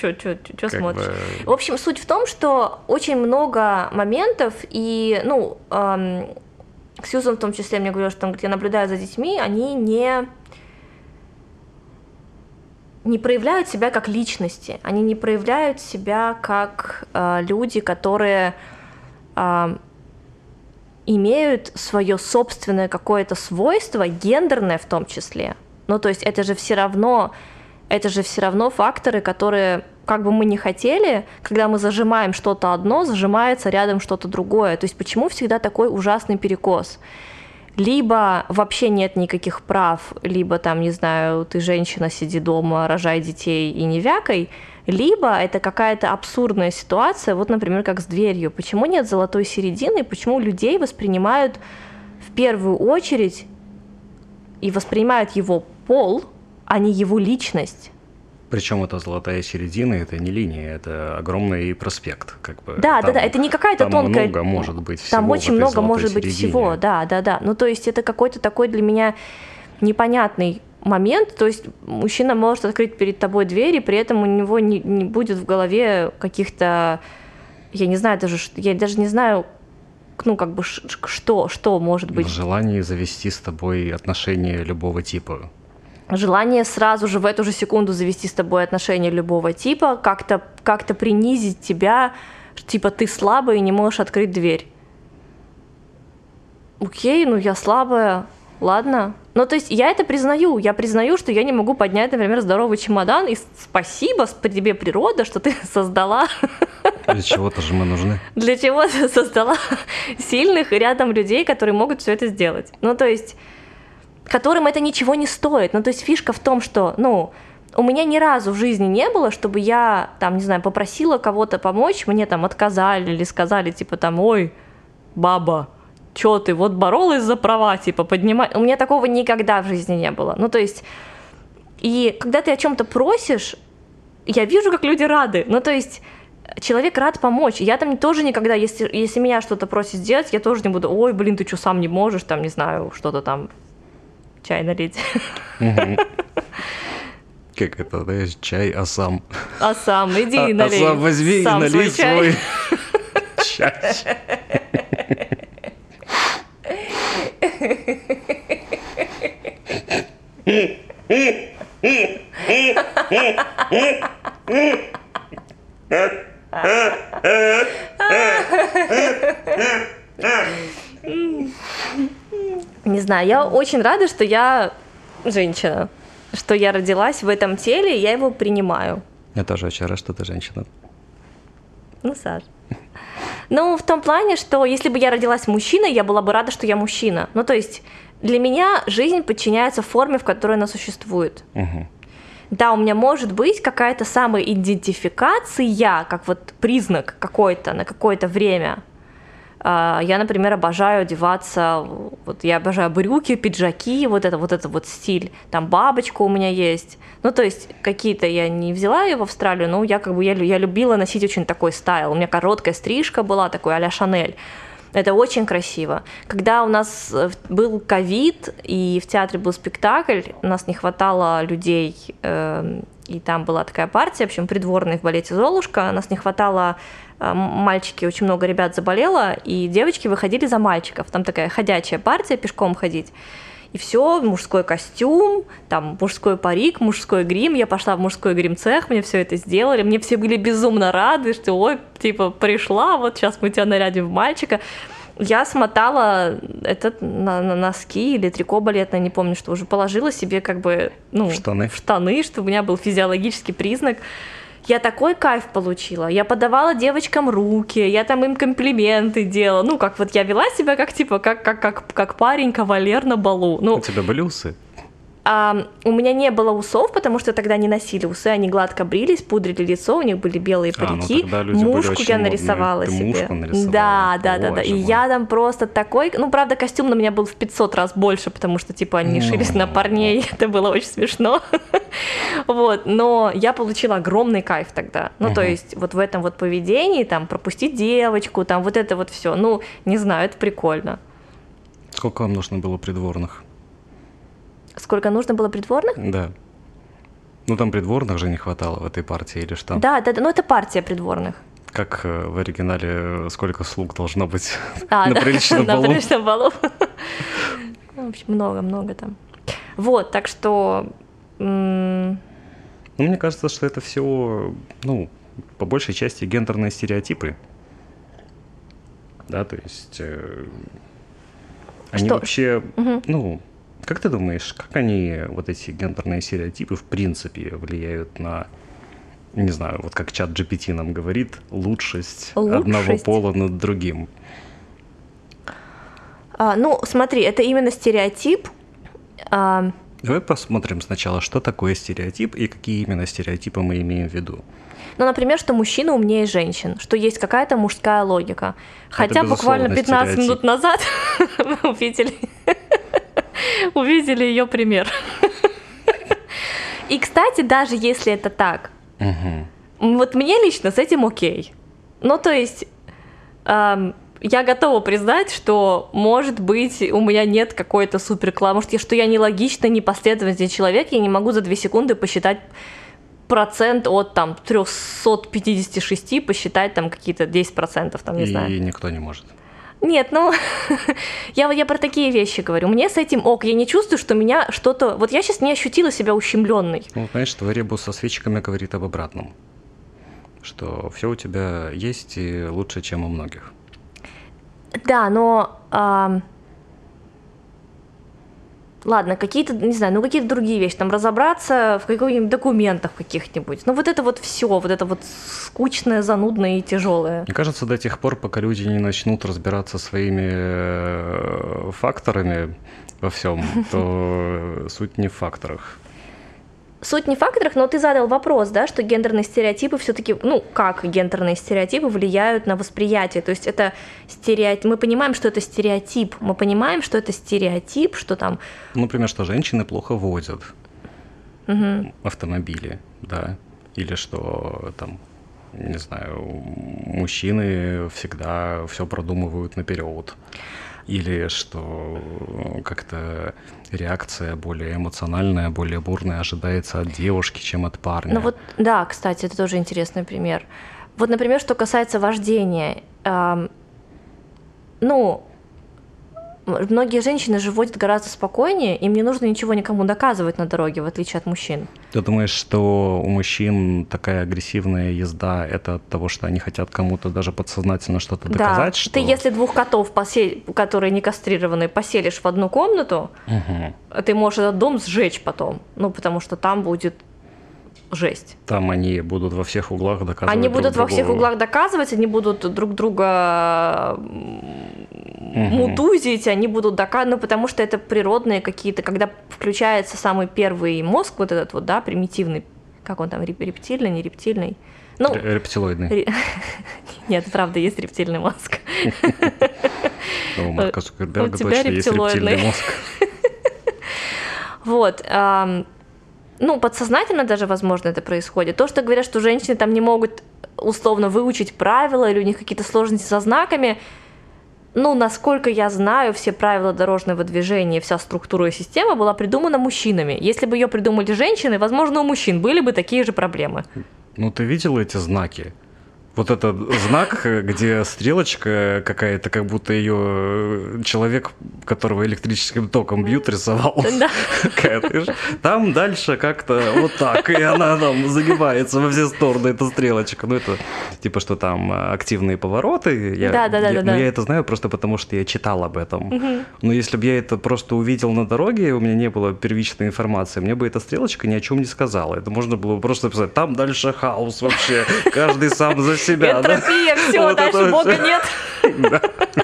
смотришь? Бы... В общем, суть в том, что очень много моментов, и, ну, эм, Сьюзан в том числе мне говорила, что говорит, я наблюдаю за детьми, они не не проявляют себя как личности, они не проявляют себя как э, люди, которые э, имеют свое собственное какое-то свойство, гендерное в том числе. Ну, то есть это же все равно, это же все равно факторы, которые, как бы мы ни хотели, когда мы зажимаем что-то одно, зажимается рядом что-то другое. То есть почему всегда такой ужасный перекос? Либо вообще нет никаких прав, либо там, не знаю, ты женщина, сиди дома, рожай детей и не вякай, либо это какая-то абсурдная ситуация, вот, например, как с дверью. Почему нет золотой середины, почему людей воспринимают в первую очередь и воспринимают его пол, а не его личность? Причем это золотая середина, это не линия, это огромный проспект, как бы. Да, там, да, да, это не какая-то там тонкая. много может быть всего. Там очень много может быть середине. всего, да, да, да. Ну то есть это какой-то такой для меня непонятный момент, то есть мужчина может открыть перед тобой дверь, и при этом у него не, не будет в голове каких-то, я не знаю даже, я даже не знаю, ну как бы что, что может быть. Желание завести с тобой отношения любого типа желание сразу же в эту же секунду завести с тобой отношения любого типа, как-то как принизить тебя, типа ты слабый и не можешь открыть дверь. Окей, ну я слабая, ладно. Ну, то есть я это признаю. Я признаю, что я не могу поднять, например, здоровый чемодан. И спасибо тебе, природа, что ты создала. Для чего-то же мы нужны. Для чего ты создала сильных и рядом людей, которые могут все это сделать. Ну, то есть которым это ничего не стоит. Ну, то есть фишка в том, что, ну, у меня ни разу в жизни не было, чтобы я, там, не знаю, попросила кого-то помочь, мне там отказали или сказали, типа, там, ой, баба, чё ты, вот боролась за права, типа, поднимай. У меня такого никогда в жизни не было. Ну, то есть, и когда ты о чем-то просишь, я вижу, как люди рады. Ну, то есть, человек рад помочь. Я там тоже никогда, если, если меня что-то просит сделать, я тоже не буду, ой, блин, ты что, сам не можешь, там, не знаю, что-то там чай налить. Как это, знаешь, чай, а сам. А сам, иди а, налей. А сам возьми сам и налей свой, чай. Не знаю, я очень рада, что я женщина, что я родилась в этом теле, и я его принимаю. Я тоже очень рад, что ты женщина. Ну, Саш. Ну, в том плане, что если бы я родилась мужчиной, я была бы рада, что я мужчина. Ну, то есть для меня жизнь подчиняется форме, в которой она существует. Угу. Да, у меня может быть какая-то самоидентификация, как вот признак какой-то на какое-то время – я, например, обожаю одеваться, вот я обожаю брюки, пиджаки, вот это вот это вот стиль. Там бабочка у меня есть. Ну, то есть какие-то я не взяла ее в Австралию, но я как бы я, я любила носить очень такой стайл. У меня короткая стрижка была, такой а-ля Шанель. Это очень красиво. Когда у нас э, был ковид, и в театре был спектакль, у нас не хватало людей, э, и там была такая партия, в общем, придворная в балете «Золушка», у нас не хватало мальчики, очень много ребят заболело, и девочки выходили за мальчиков. Там такая ходячая партия, пешком ходить и все, мужской костюм, там мужской парик, мужской грим. Я пошла в мужской грим-цех, мне все это сделали. Мне все были безумно рады, что ой, типа, пришла, вот сейчас мы тебя нарядим в мальчика. Я смотала это на, на носки или трико балетное, не помню, что уже положила себе как бы ну, штаны. в штаны, чтобы у меня был физиологический признак я такой кайф получила. Я подавала девочкам руки, я там им комплименты делала. Ну, как вот я вела себя как типа, как, как, как, как парень, кавалер на балу. Ну, У тебя были усы? А, у меня не было усов, потому что тогда не носили усы, они гладко брились, пудрили лицо, у них были белые парики. А, ну мушку я нарисовала Ты себе. Мушку нарисовала. Да, да, да, да. И я там просто такой. Ну, правда, костюм на меня был в 500 раз больше, потому что типа они Ну. шились на парней. Это было очень смешно. Вот, но я получила огромный кайф тогда. Ну, то Мгм. есть вот в этом вот поведении, там, пропустить девочку, там, вот это вот все. Ну, не знаю, это прикольно. Сколько вам нужно было придворных? Сколько нужно было придворных? Да. Ну там придворных же не хватало в этой партии или что? Да, да, да, ну это партия придворных. Как э, в оригинале э, сколько слуг должно быть А, на да, приличном на балу? приличном балу. Ну, В общем, много-много там. Вот, так что... м, Ну, мне кажется, что это все, ну, по большей части гендерные стереотипы. Да, то есть э, они Что- вообще, мгм. ну, как ты думаешь, как они, вот эти гендерные стереотипы, в принципе, влияют на, не знаю, вот как чат GPT нам говорит, лучшесть, одного Лучшесть. пола над другим. а, ну, смотри, это именно стереотип. а, Давай посмотрим сначала, что такое стереотип и какие именно стереотипы мы имеем в виду. Ну, например, что мужчина умнее женщин, что есть какая-то мужская логика. Хотя буквально безусловно, 15 минут назад мы увидели, увидели ее пример. И, кстати, даже если это так, Мгм. Вот мне лично с этим окей. Ну, то есть, ам, я готова признать, что, может быть, у меня нет какой-то супер может, я, что я нелогичный, непоследовательный человек, я не могу за две секунды посчитать процент от там 356 посчитать там какие-то 10%, там, не и знаю. никто не может. Нет, ну, я, я про такие вещи говорю. Мне с этим ок, я не чувствую, что меня что-то... Вот я сейчас не ощутила себя ущемленной. Ну, знаешь, твой ребус со свечками говорит об обратном. Что все у тебя есть и лучше, чем у многих. Да, но... ам, Ладно, какие-то, не знаю, ну какие-то другие вещи, там разобраться в каких-нибудь документах каких-нибудь. Ну вот это вот все, вот это вот скучное, занудное и тяжелое. Мне кажется, до тех пор, пока люди не начнут разбираться своими э, факторами во всем, то суть не в факторах. Суть не в факторах, но ты задал вопрос, да, что гендерные стереотипы все-таки, ну, как гендерные стереотипы влияют на восприятие. То есть это стереотип, мы понимаем, что это стереотип, мы понимаем, что это стереотип, что там Например, что женщины плохо водят мгм, автомобили, да, или что там, не знаю, мужчины всегда все продумывают наперед, или что как-то реакция более эмоциональная, более бурная ожидается от девушки, чем от парня. Ну вот, да, кстати, это тоже интересный пример. Вот, например, что касается вождения. эм, ну, многие женщины же водят гораздо спокойнее, им не нужно ничего никому доказывать на дороге, в отличие от мужчин. Ты думаешь, что у мужчин такая агрессивная езда это от того, что они хотят кому-то даже подсознательно что-то доказать? да, что... ты если двух котов, посе- которые не кастрированы, поселишь в одну комнату, Мгм. ты можешь этот дом сжечь потом, ну, потому что там будет жесть. Там они будут во всех углах доказывать Они друг будут во всех углах доказывать, они будут друг друга м, мутузить, они будут доказывать, ну, потому что это природные какие-то, когда включается самый первый мозг, вот этот вот, да, примитивный, как он там, реп- рептильный, не рептильный? Ну, Ре- Рептилоидный. ре- нет, правда, есть рептильный мозг. У Марка Цукерберга точно есть рептильный мозг. Вот. Ну, подсознательно даже, возможно, это происходит. То, что говорят, что женщины там не могут условно выучить правила или у них какие-то сложности со знаками, ну, насколько я знаю, все правила дорожного движения, вся структура и система была придумана мужчинами. Если бы ее придумали женщины, возможно, у мужчин были бы такие же проблемы. Ну, ты видела эти знаки? Вот этот знак, где стрелочка какая-то, как будто ее э, человек, которого электрическим током бьют, рисовал. Да. Там дальше как-то вот так, и она там загибается во все стороны, эта стрелочка. Ну, это типа, что там э, активные повороты. Я, да, да, да. Я, да, ну, я это знаю просто потому, что я читал об этом. Угу. Но если бы я это просто увидел на дороге, у меня не было первичной информации, мне бы эта стрелочка ни о чем не сказала. Это можно было просто написать, там дальше хаос вообще, каждый сам за себя. Энтропия, да? все, вот дальше Бога все. нет.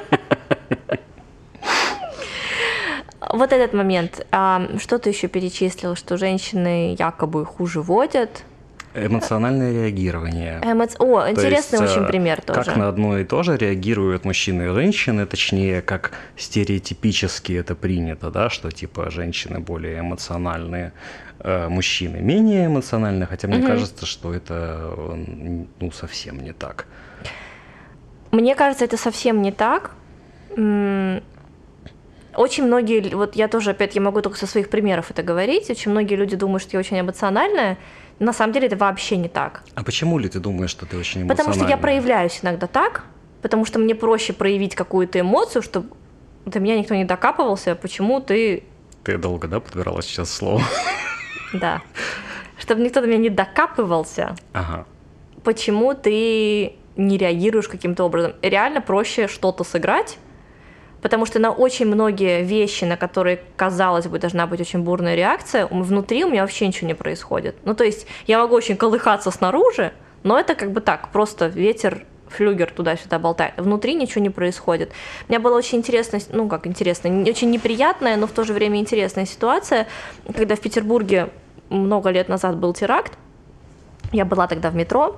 Вот этот момент. А, что ты еще перечислил, что женщины якобы хуже водят? Эмоциональное реагирование. Эмоци... О, интересный есть, очень э, пример тоже. Как на одно и то же реагируют мужчины и женщины, точнее, как стереотипически это принято, да, что типа женщины более эмоциональные, мужчины менее эмоциональные, хотя мне угу. кажется, что это ну, совсем не так. Мне кажется, это совсем не так. Очень многие, вот я тоже, опять, я могу только со своих примеров это говорить, очень многие люди думают, что я очень эмоциональная, на самом деле это вообще не так. А почему ли ты думаешь, что ты очень эмоциональная? Потому что я проявляюсь иногда так, потому что мне проще проявить какую-то эмоцию, чтобы до меня никто не докапывался, почему ты... Ты долго, да, подбирала сейчас слово? Да. Чтобы никто до меня не докапывался. Ага. Почему ты не реагируешь каким-то образом? Реально проще что-то сыграть, потому что на очень многие вещи, на которые, казалось бы, должна быть очень бурная реакция, внутри у меня вообще ничего не происходит. Ну, то есть я могу очень колыхаться снаружи, но это как бы так, просто ветер флюгер туда-сюда болтает. Внутри ничего не происходит. У меня была очень интересная, ну как интересная, очень неприятная, но в то же время интересная ситуация, когда в Петербурге много лет назад был теракт. Я была тогда в метро,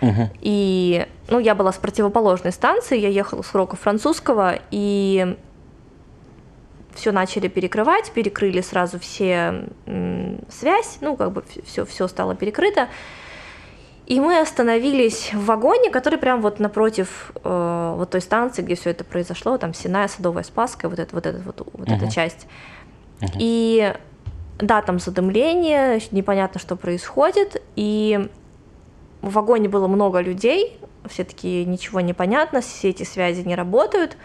Угу. И, ну, я была с противоположной станции, я ехала с урока французского, и все начали перекрывать, перекрыли сразу все связь, ну, как бы все, все стало перекрыто. И мы остановились в вагоне, который прям вот напротив э, вот той станции, где все это произошло, там Синая, Садовая, Спасская, вот, это, вот, это, вот, вот uh-huh. эта часть. Uh-huh. И да, там задымление, непонятно, что происходит, и в вагоне было много людей, все таки ничего не понятно, все эти связи не работают.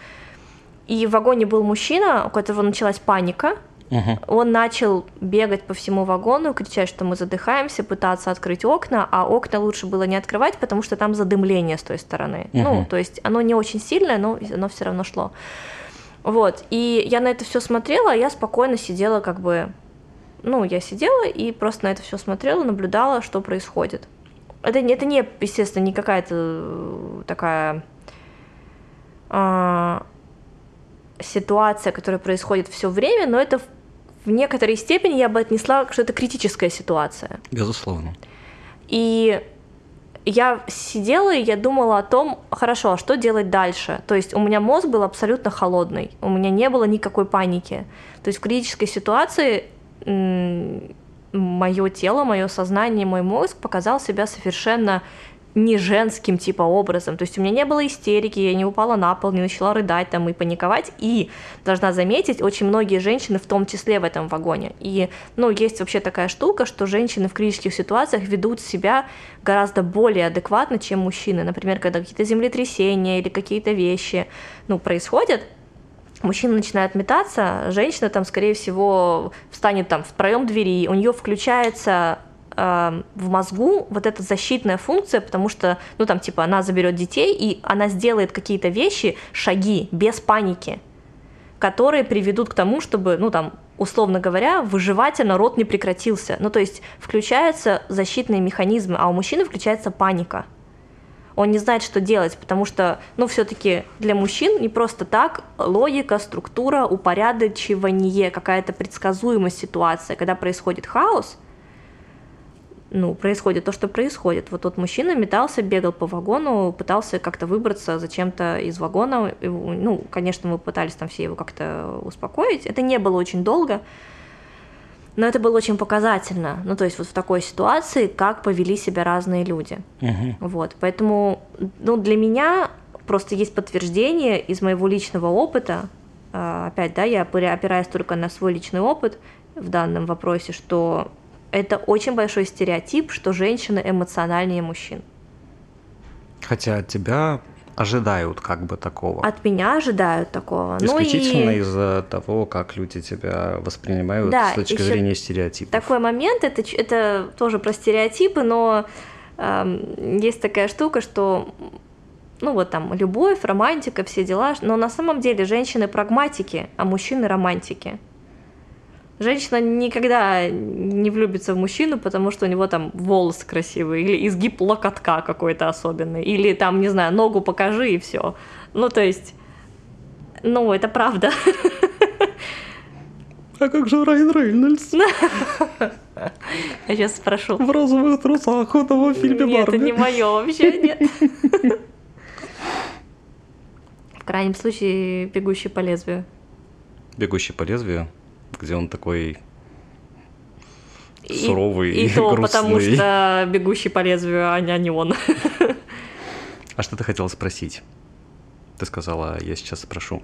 И в вагоне был мужчина, у которого началась паника. Угу. Он начал бегать по всему вагону, кричать, что мы задыхаемся, пытаться открыть окна, а окна лучше было не открывать, потому что там задымление с той стороны. Угу. Ну, то есть оно не очень сильное, но оно все равно шло. Вот, и я на это все смотрела, а я спокойно сидела как бы, ну, я сидела и просто на это все смотрела, наблюдала, что происходит. Это, это не, естественно, не какая-то э, такая а, ситуация, которая происходит все время, но это в некоторой степени я бы отнесла, что это критическая ситуация. Безусловно. И я сидела и я думала о том, хорошо, а что делать дальше? То есть у меня мозг был абсолютно холодный, у меня не было никакой паники. То есть в критической ситуации мое тело, мое сознание, мой мозг показал себя совершенно не женским типа образом. То есть у меня не было истерики, я не упала на пол, не начала рыдать там и паниковать. И, должна заметить, очень многие женщины в том числе в этом вагоне. И, ну, есть вообще такая штука, что женщины в критических ситуациях ведут себя гораздо более адекватно, чем мужчины. Например, когда какие-то землетрясения или какие-то вещи, ну, происходят, мужчина начинает метаться, женщина там, скорее всего, встанет там в проем двери, у нее включается э, в мозгу вот эта защитная функция, потому что, ну там, типа, она заберет детей, и она сделает какие-то вещи, шаги, без паники, которые приведут к тому, чтобы, ну там, условно говоря, выживать, а народ не прекратился. Ну, то есть включаются защитные механизмы, а у мужчины включается паника – он не знает, что делать, потому что, ну, все-таки для мужчин не просто так логика, структура, упорядочивание, какая-то предсказуемость ситуации, когда происходит хаос, ну, происходит то, что происходит. Вот тот мужчина метался, бегал по вагону, пытался как-то выбраться зачем-то из вагона. Ну, конечно, мы пытались там все его как-то успокоить. Это не было очень долго, но это было очень показательно. Ну, то есть вот в такой ситуации, как повели себя разные люди. Мгм. Вот, поэтому, ну, для меня просто есть подтверждение из моего личного опыта. А, Опять, да, я опира- опираюсь только на свой личный опыт в данном вопросе, что это очень большой стереотип, что женщины эмоциональнее мужчин. Хотя от тебя ожидают как бы такого. От меня ожидают такого. Исключительно ну и из-за того, как люди тебя воспринимают Да, с точки зрения стереотипов. такой момент, это, это тоже про стереотипы, но эм, есть такая штука, что ну вот там любовь, романтика, все дела, но на самом деле женщины прагматики, а мужчины романтики. Женщина никогда не влюбится в мужчину, потому что у него там волосы красивые, или изгиб локотка какой-то особенный, или там, не знаю, ногу покажи и все. Ну, то есть, ну, это правда. А как же Райан Рейнольдс Я сейчас спрошу. в розовых трусах в новом фильме Нет, Барби? это не мое вообще, нет. В крайнем случае, бегущий по лезвию. Бегущий по лезвию, где он такой И- суровый И, и, то грустный. потому что бегущий по лезвию, а не, а он. А что ты хотела спросить? Ты сказала, я сейчас спрошу.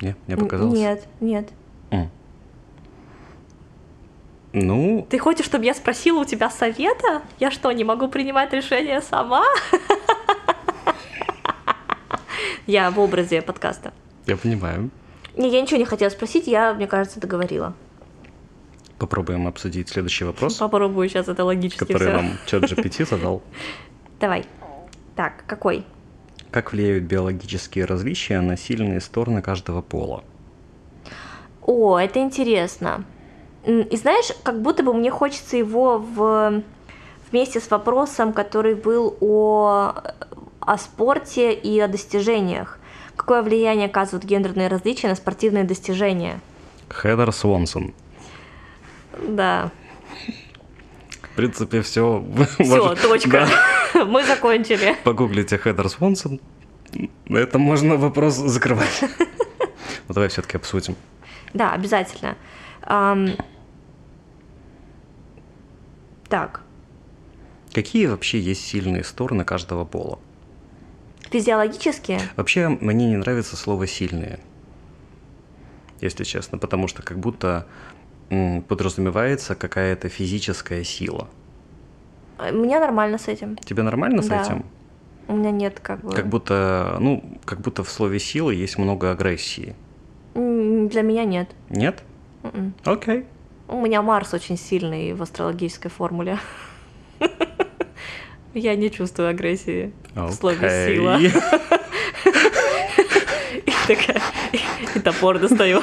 Не, мне показалось? Нет, нет. М. Ну, Ты хочешь, чтобы я спросила у тебя совета? Я что, не могу принимать решение сама? Я в образе подкаста. я понимаю. Не, я ничего не хотела спросить, я, мне кажется, договорила. Попробуем обсудить следующий вопрос, Попробую сейчас это логически который всё. нам чат GPT задал. Давай. Так, какой? Как влияют биологические различия на сильные стороны каждого пола? О, это интересно. И знаешь, как будто бы мне хочется его в... вместе с вопросом, который был о... о спорте и о достижениях. Какое влияние оказывают гендерные различия на спортивные достижения? Хедер Свонсон. Да, В принципе, все. все, точка. Мы закончили. Погуглите Хедер Свонсон. На этом можно вопрос закрывать. Ну, давай все-таки обсудим. Да, обязательно. Так, Какие вообще есть сильные стороны каждого пола? Физиологически Вообще, мне не нравится слово «сильные», если честно, потому что как будто подразумевается какая-то физическая сила. э, мне нормально с этим. Тебе нормально с Да. этим? У меня нет как бы... Как будто, ну, как будто в слове «сила» есть много агрессии. Для меня нет. Нет? Мгм. Окей. У меня Марс очень сильный в астрологической формуле. Я не чувствую агрессии в слове сила. И такая, и топор достаю.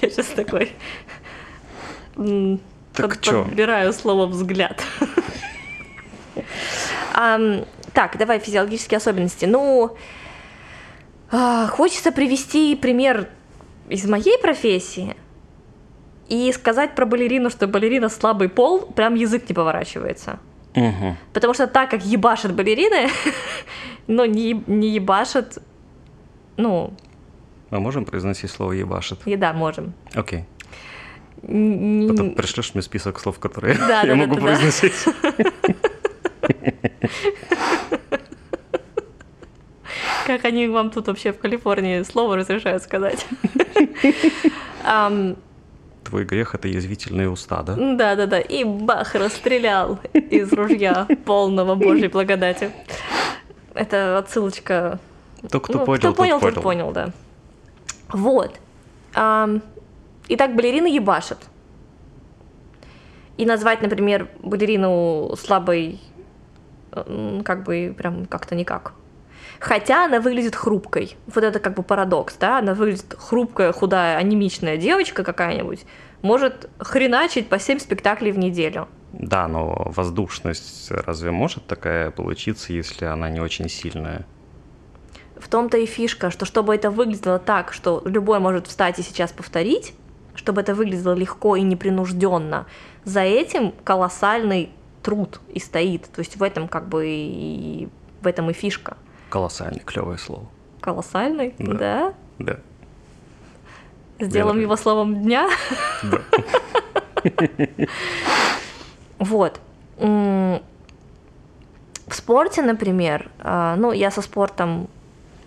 Я сейчас такой Так чё? подбираю слово взгляд. Так, давай физиологические особенности. Ну, а, хочется привести пример из моей профессии и сказать про балерину, что балерина слабый пол, прям язык не поворачивается. Мгм. Потому что так как ебашит балерины, но не, не ебашит, ну, Мы можем произносить слово «ебашит»? и да, можем. Окей. Н- Потом пришлешь мне список слов, которые Да, я да, могу да. произносить. Как они вам тут вообще в Калифорнии слово разрешают сказать? Твой грех — это язвительные уста, да? Да-да-да, и бах, расстрелял из ружья полного Божьей благодати. Это отсылочка То, кто ну, понял, кто тот понял, понял. тот понял, да. Вот. Ам, Итак, балерина ебашит. И назвать, например, балерину слабой, как бы прям как-то никак. Хотя она выглядит хрупкой. Вот это как бы парадокс, да? Она выглядит хрупкая, худая, анемичная девочка какая-нибудь, может хреначить по 7 спектаклей в неделю. Да, но воздушность разве может такая получиться, если она не очень сильная? В том-то и фишка, что чтобы это выглядело так, что любой может встать и сейчас повторить, чтобы это выглядело легко и непринужденно. За этим колоссальный труд и стоит. То есть в этом как бы и в этом и фишка. Колоссальный, клевое слово. Колоссальный, Да. да? Да. Сделаем его словом дня. Да. Вот. В спорте, например, а, ну, я со спортом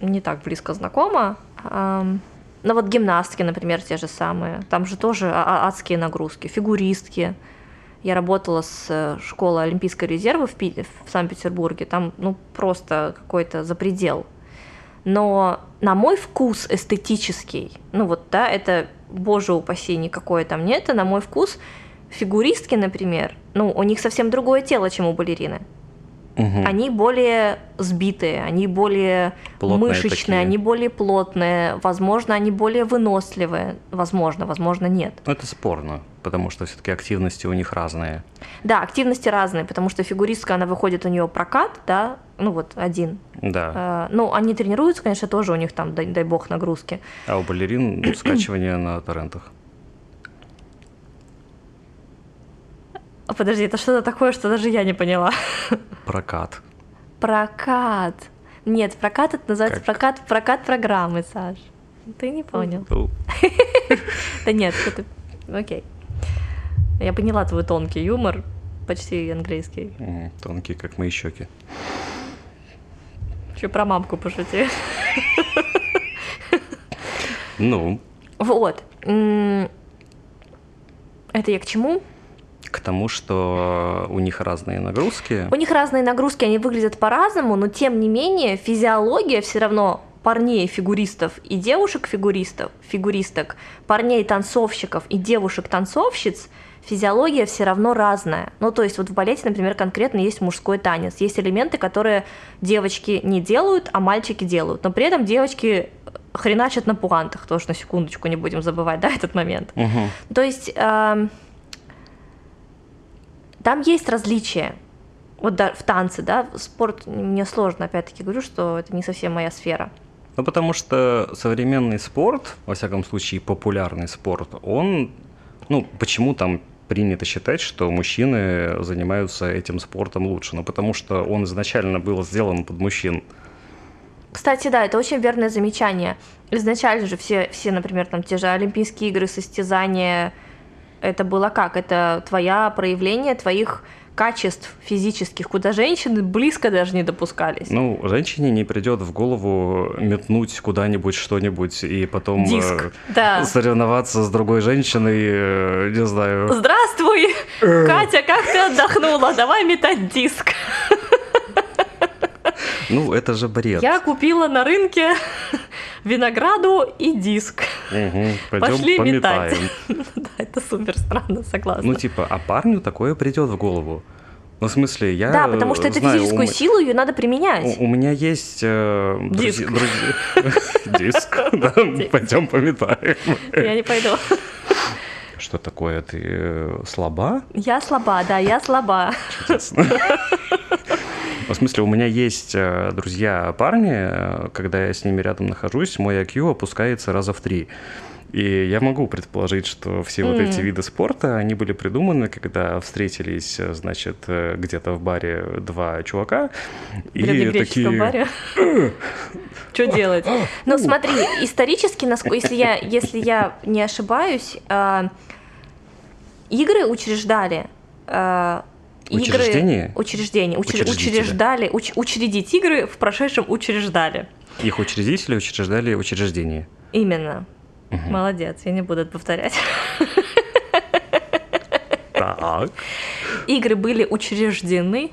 не так близко знакома, но вот гимнастки, например, те же самые, там же тоже а- а- адские нагрузки, фигуристки. Я работала с э, школой Олимпийской резервы в, Пи- в Санкт-Петербурге, там, ну, просто какой-то запредел. Но на мой вкус эстетический, ну вот, да, это, боже упаси, никакое там нет, а на мой вкус фигуристки, например, ну, у них совсем другое тело, чем у балерины. Мгм. Они более сбитые, они более Плотные мышечные, такие. они более плотные, возможно, они более выносливые, возможно, возможно, нет. Ну, это спорно, потому что все-таки активности у них разные. Да, активности разные, потому что фигуристка, она выходит, у нее прокат, да, ну вот один. Да. Э, Ну, они тренируются, конечно, тоже у них там, дай, дай бог, нагрузки. А у балерин скачивание на торрентах. Подожди, это что-то такое, что даже я не поняла. Прокат. Прокат. Нет, прокат это называется Как? прокат, прокат программы, Саш. Ты не понял. Да нет, что ты... Окей. Я поняла твой тонкий юмор, почти английский. м, Тонкие, как мои щеки. Еще про мамку пошути. Ну, Вот. Это я к чему? К тому, что у них разные нагрузки. У них разные нагрузки, они выглядят по-разному, но тем не менее физиология все равно парней фигуристов и девушек фигуристов, фигуристок, парней танцовщиков и девушек танцовщиц физиология все равно разная. Ну, то есть вот в балете, например, конкретно есть мужской танец. Есть элементы, которые девочки не делают, а мальчики делают. Но при этом девочки хреначат на пуантах, тоже на секундочку не будем забывать, да, этот момент. Мгм. То есть эм, там есть различия. Вот да, в танце, да, спорт мне сложно, опять-таки говорю, что это не совсем моя сфера. Ну, потому что современный спорт, во всяком случае популярный спорт, он, ну, почему там принято считать, что мужчины занимаются этим спортом лучше? Ну, потому что он изначально был сделан под мужчин. Кстати, да, это очень верное замечание. Изначально же все, все, например, там те же Олимпийские игры, состязания, это было как? Это твоя проявление твоих качеств физических, куда женщины близко даже не допускались. Ну, женщине не придет в голову метнуть куда-нибудь что-нибудь и потом э, Диск, да. соревноваться с другой женщиной, э, не знаю. Здравствуй, Катя, как ты отдохнула? Давай метать диск. Ну, это же бред. Я купила на рынке винограду и диск. Мгм, Пойдем Пошли метать. пометаем. Да, это супер странно, согласна. Ну, типа, а парню такое придет в голову. Ну, в смысле, я да, потому что это знаю, физическую у силу, ее надо применять. У, у меня есть э, Диск. Диск. да, Пойдем пометаем. Я не пойду. Что такое? Ты э, слаба? Я слаба, да, я слаба. Чудесно. В смысле, у меня есть э, друзья парни, э, когда я с ними рядом нахожусь, мой IQ опускается раза в три. И я могу предположить, что все вот эти виды спорта, они были придуманы, когда встретились, э, значит, где-то в баре два чувака. В древнегреческом баре. Что делать? Ну, смотри, исторически, если я, если я не ошибаюсь, а, игры учреждали. А, игры- Учреждение? Учреждение. Учреждали. уч- учредить игры в прошедшем учреждали. Их учредители учреждали учреждение. Именно. Мгм. Молодец, я не буду это повторять. Так. Игры были учреждены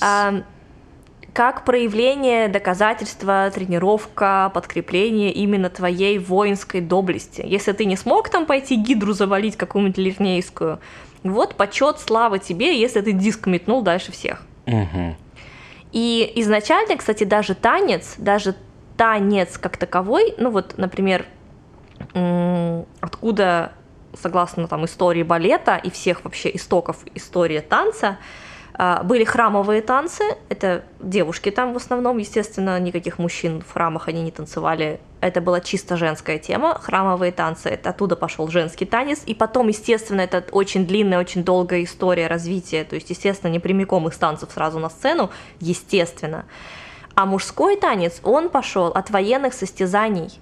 а, как проявление, доказательства, тренировка, подкрепление именно твоей воинской доблести. Если ты не смог там пойти гидру завалить какую-нибудь лирнейскую, вот почет, слава тебе, если ты диск метнул дальше всех. Мгм. И изначально, кстати, даже танец, даже танец как таковой, ну вот, например, откуда, согласно там истории балета и всех вообще истоков истории танца, были храмовые танцы, это девушки там в основном, естественно, никаких мужчин в храмах они не танцевали. Это была чисто женская тема, храмовые танцы, это оттуда пошел женский танец, и потом, естественно, это очень длинная, очень долгая история развития, то есть, естественно, не прямиком из танцев сразу на сцену, естественно. А мужской танец, он пошел от военных состязаний,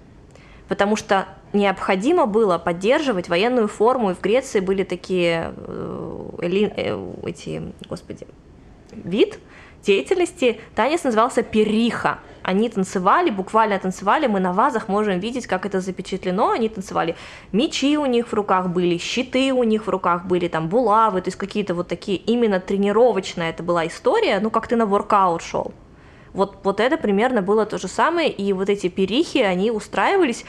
потому что необходимо было поддерживать военную форму, и в Греции были такие э, э, эти, господи, вид деятельности, танец назывался периха. Они танцевали, буквально танцевали, мы на вазах можем видеть, как это запечатлено, они танцевали, мечи у них в руках были, щиты у них в руках были, там булавы, то есть какие-то вот такие, именно тренировочная это была история, ну как ты на воркаут шел. Вот, вот это примерно было то же самое, и вот эти перихи, они устраивались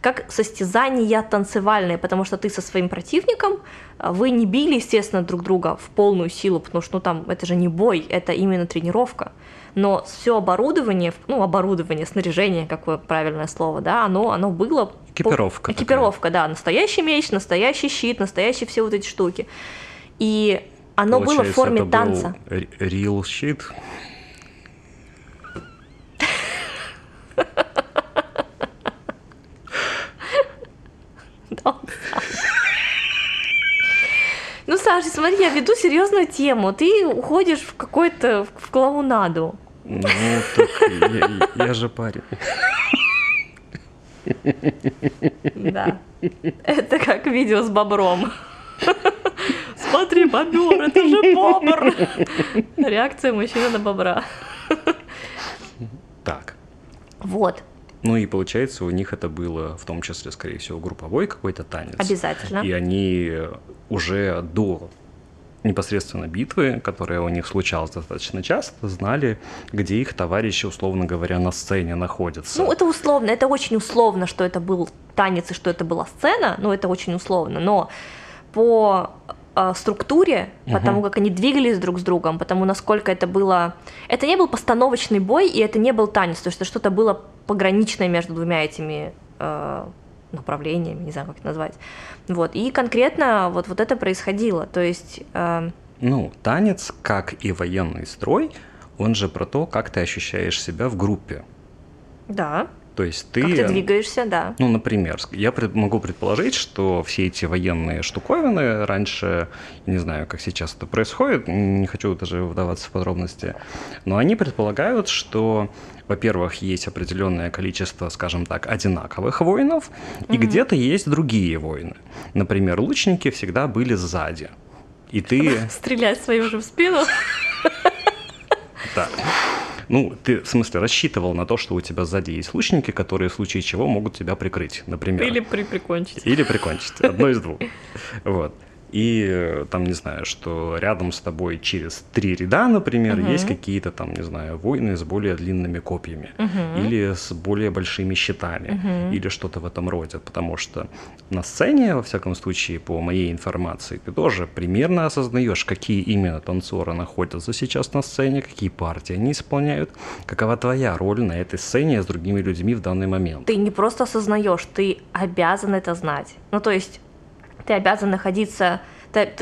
как состязания танцевальные, потому что ты со своим противником, а, вы не били, естественно, друг друга в полную силу, потому что ну, там это же не бой, это именно тренировка. Но все оборудование, ну, оборудование, снаряжение, какое правильное слово, да, оно, оно было... Экипировка. По... Экипировка, такая. да. Настоящий меч, настоящий щит, настоящие все вот эти штуки. И оно Получается, было в форме это танца. Был real щит. Ну, Саша, смотри, я веду серьезную тему. Ты уходишь в какой-то в клоунаду. Ну, так я, я же парень. Да. Это как видео с бобром. Смотри, бобер, это же бобр. Реакция мужчины на бобра. Так. Вот. Ну и получается, у них это было в том числе, скорее всего, групповой какой-то танец. Обязательно. И они уже до непосредственно битвы, которая у них случалась достаточно часто, знали, где их товарищи, условно говоря, на сцене находятся. Ну, это условно, это очень условно, что это был танец и что это была сцена, ну, это очень условно, но по э, структуре, угу. потому как они двигались друг с другом, потому насколько это было... Это не был постановочный бой, и это не был танец, то есть это что-то было пограничное между двумя этими э, направлениями, не знаю, как это назвать. Вот, и конкретно вот, вот это происходило, то есть... Э, ну, танец, как и военный строй, он же про то, как ты ощущаешь себя в группе. Да. То есть ты... Как ты двигаешься, да. Ну, например, я пред, могу предположить, что все эти военные штуковины раньше, не знаю, как сейчас это происходит, не хочу даже вдаваться в подробности, но они предполагают, что, во-первых, есть определенное количество, скажем так, одинаковых воинов, и mm-hmm. где-то есть другие воины. Например, лучники всегда были сзади. И ты... Стрелять своим же в спину. Да. Ну, ты, в смысле, рассчитывал на то, что у тебя сзади есть лучники, которые в случае чего могут тебя прикрыть, например. Или при прикончить. Или прикончить. Одно из двух. Вот и там, не знаю, что рядом с тобой через три ряда, например, угу. есть какие-то там, не знаю, воины с более длинными копьями угу. или с более большими щитами угу. или что-то в этом роде, потому что на сцене, во всяком случае, по моей информации, ты тоже примерно осознаешь, какие именно танцоры находятся сейчас на сцене, какие партии они исполняют, какова твоя роль на этой сцене с другими людьми в данный момент. Ты не просто осознаешь, ты обязан это знать. Ну, то есть ты обязан находиться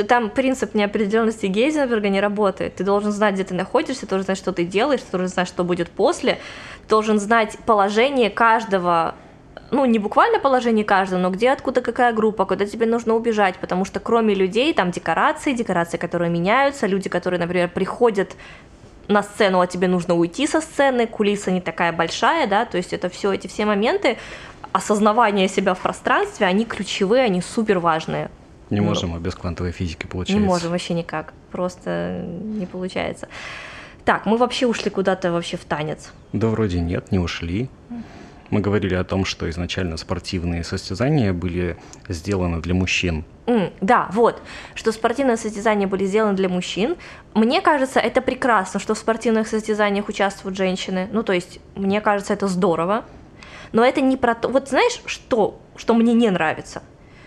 там принцип неопределенности Гейзенберга не работает. Ты должен знать, где ты находишься, ты должен знать, что ты делаешь, ты должен знать, что будет после, ты должен знать положение каждого ну, не буквально положение каждого, но где, откуда, какая группа, куда тебе нужно убежать, потому что кроме людей там декорации, декорации, которые меняются, люди, которые, например, приходят на сцену, а тебе нужно уйти со сцены, кулиса не такая большая, да, то есть это все, эти все моменты, осознавание себя в пространстве, они ключевые, они супер важные. Не ну, можем, а без квантовой физики получается. Не можем вообще никак, просто не получается. Так, мы вообще ушли куда-то вообще в танец. Да вроде нет, не ушли. Мы говорили о том, что изначально спортивные состязания были сделаны для мужчин. Mm, да, вот, что спортивные состязания были сделаны для мужчин. Мне кажется, это прекрасно, что в спортивных состязаниях участвуют женщины. Ну, то есть, мне кажется, это здорово. Но это не про то... Вот знаешь, что, что мне не нравится?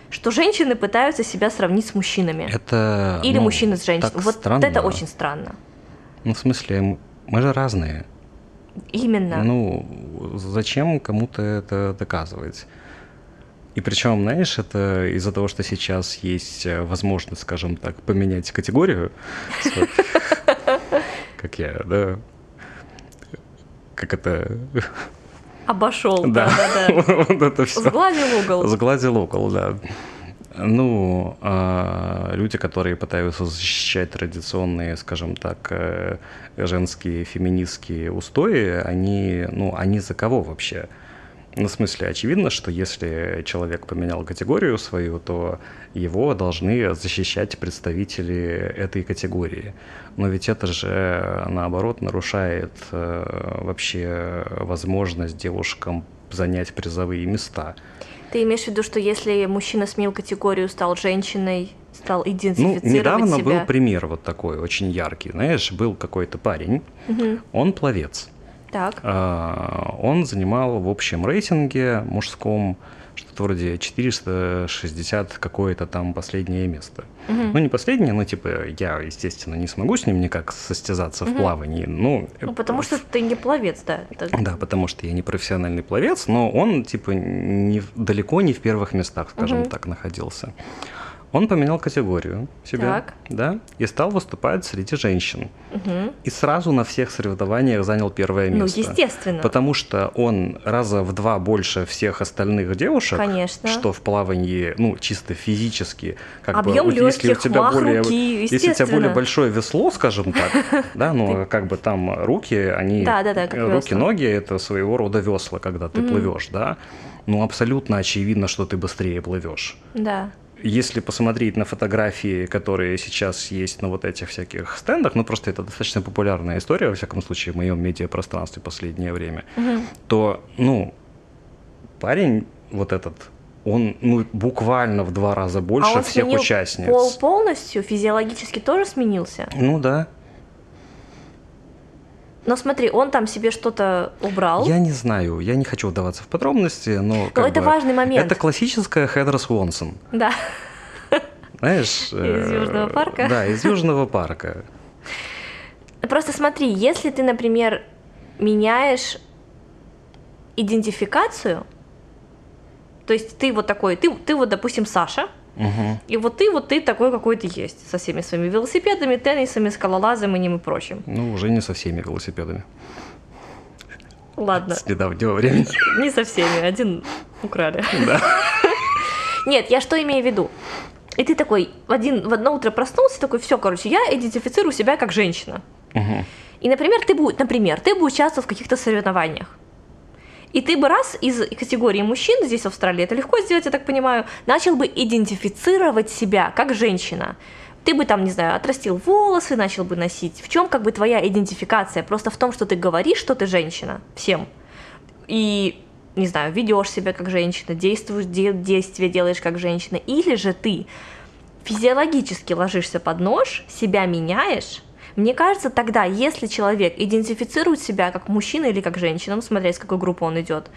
Что женщины пытаются себя сравнить с мужчинами. Это... Или ну, мужчины с женщинами. Вот странно. это очень странно. Ну, в смысле, мы же разные. Именно. Ну, зачем кому-то это доказывать? И причем, знаешь, это из-за того, что сейчас есть э, возможность, скажем так, поменять категорию. как я, да, как это... Обошел, Да, да, да, да. вот это все. Сгладил угол. Сгладил угол, да. Ну, а, люди, которые пытаются защищать традиционные, скажем так, э, женские феминистские устои, они, ну, они за кого вообще? Ну, в смысле, очевидно, что если человек поменял категорию свою, то его должны защищать представители этой категории. Но ведь это же, наоборот, нарушает э, вообще возможность девушкам занять призовые места. Ты имеешь в виду, что если мужчина сменил категорию, стал женщиной, стал Ну, идентифицировать недавно себя? был пример вот такой, очень яркий. Знаешь, был какой-то парень, Мгм. он пловец. Так. А, Он занимал в общем рейтинге мужском что-то вроде 460 какое-то там последнее место. Мгм. Ну, не последнее, но типа я, естественно, не смогу с ним никак состязаться в Мгм. плавании. Ну, Ну, потому что ты не пловец, да. это- Да, потому что я не профессиональный пловец, но он, типа, не, в- далеко не в первых местах, скажем Мгм. так, находился. Он поменял категорию себе, Так. да, и стал выступать среди женщин. Мгм. И сразу на всех соревнованиях занял первое Ну, место. естественно. Потому что он раза в два больше всех остальных девушек, Конечно. что в плавании, ну, чисто физически, как Объем бы, вот если у легких, тебя мах более, руки, если у тебя более большое весло, скажем так, да, ну, как бы там руки, они, как руки, ноги, это своего рода весла, когда ты плывешь, да, ну, абсолютно очевидно, что ты быстрее плывешь. Да. Если посмотреть на фотографии, которые сейчас есть на вот этих всяких стендах, ну просто это достаточно популярная история, во всяком случае, в моем медиапространстве последнее время, Мгм. то, ну, парень вот этот, он, ну, буквально в два раза больше а он всех сменил участниц. пол полностью, физиологически тоже сменился? Ну да. Но смотри, он там себе что-то убрал. Я не знаю, я не хочу вдаваться в подробности, но как это бы важный момент. Это классическая Хедер Свонсон. Да. Знаешь? Из э, Южного парка? Да, из Южного парка. Просто смотри, если ты, например, меняешь идентификацию, то есть ты вот такой, ты, ты вот, допустим, Саша, Мгм. и вот ты вот ты такой, какой ты есть, со всеми своими велосипедами, теннисами, скалолазанием и прочим. Ну, уже не со всеми велосипедами. Ладно, С недавнего времени. не со всеми, один украли. Да. Нет, я что имею в виду? И ты такой в, один, в одно утро проснулся, такой, все, короче, я идентифицирую себя как женщина. Мгм. И, например, ты бы, например, ты бы участвовал в каких-то соревнованиях. И ты бы раз из категории мужчин здесь в Австралии, это легко сделать, я так понимаю, начал бы идентифицировать себя как женщина. Ты бы там, не знаю, отрастил волосы, начал бы носить. В чем как бы твоя идентификация? Просто в том, что ты говоришь, что ты женщина всем. И, не знаю, ведешь себя как женщина, действуешь, де- действия делаешь как женщина. Или же ты физиологически ложишься под нож, себя меняешь, мне кажется, тогда, если человек идентифицирует себя как мужчина или как женщина, ну, смотря из какой группы он идет,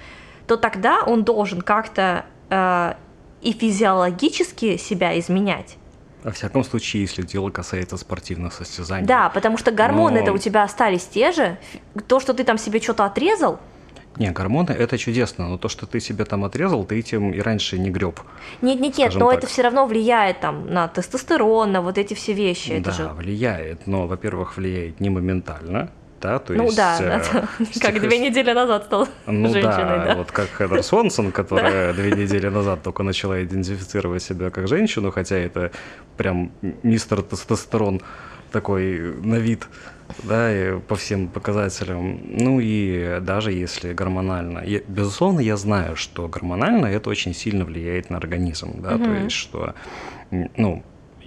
то тогда он должен как-то э, и физиологически себя изменять. Во всяком случае, если дело касается спортивных состязаний. Да, потому что гормоны-то Но- у тебя остались те же. То, что ты там себе что-то отрезал, Не, гормоны это чудесно, но то, что ты себе там отрезал, ты этим и раньше не греб. нет, нет, нет, но так. это все равно влияет там на тестостерон, на вот эти все вещи. Это да, же влияет, но, во-первых, влияет не моментально, да, то Ну есть... да, э, да, как две недели назад стал Ну женщиной, да, да. вот как Хедер Свонсон, которая две недели назад только начала идентифицировать себя как женщину, хотя это прям мистер тестостерон такой на вид, да, и по всем показателям. Ну и даже если гормонально. Я- безусловно, я знаю, что гормонально это очень сильно влияет на организм, да, то Мгм. есть что, ну,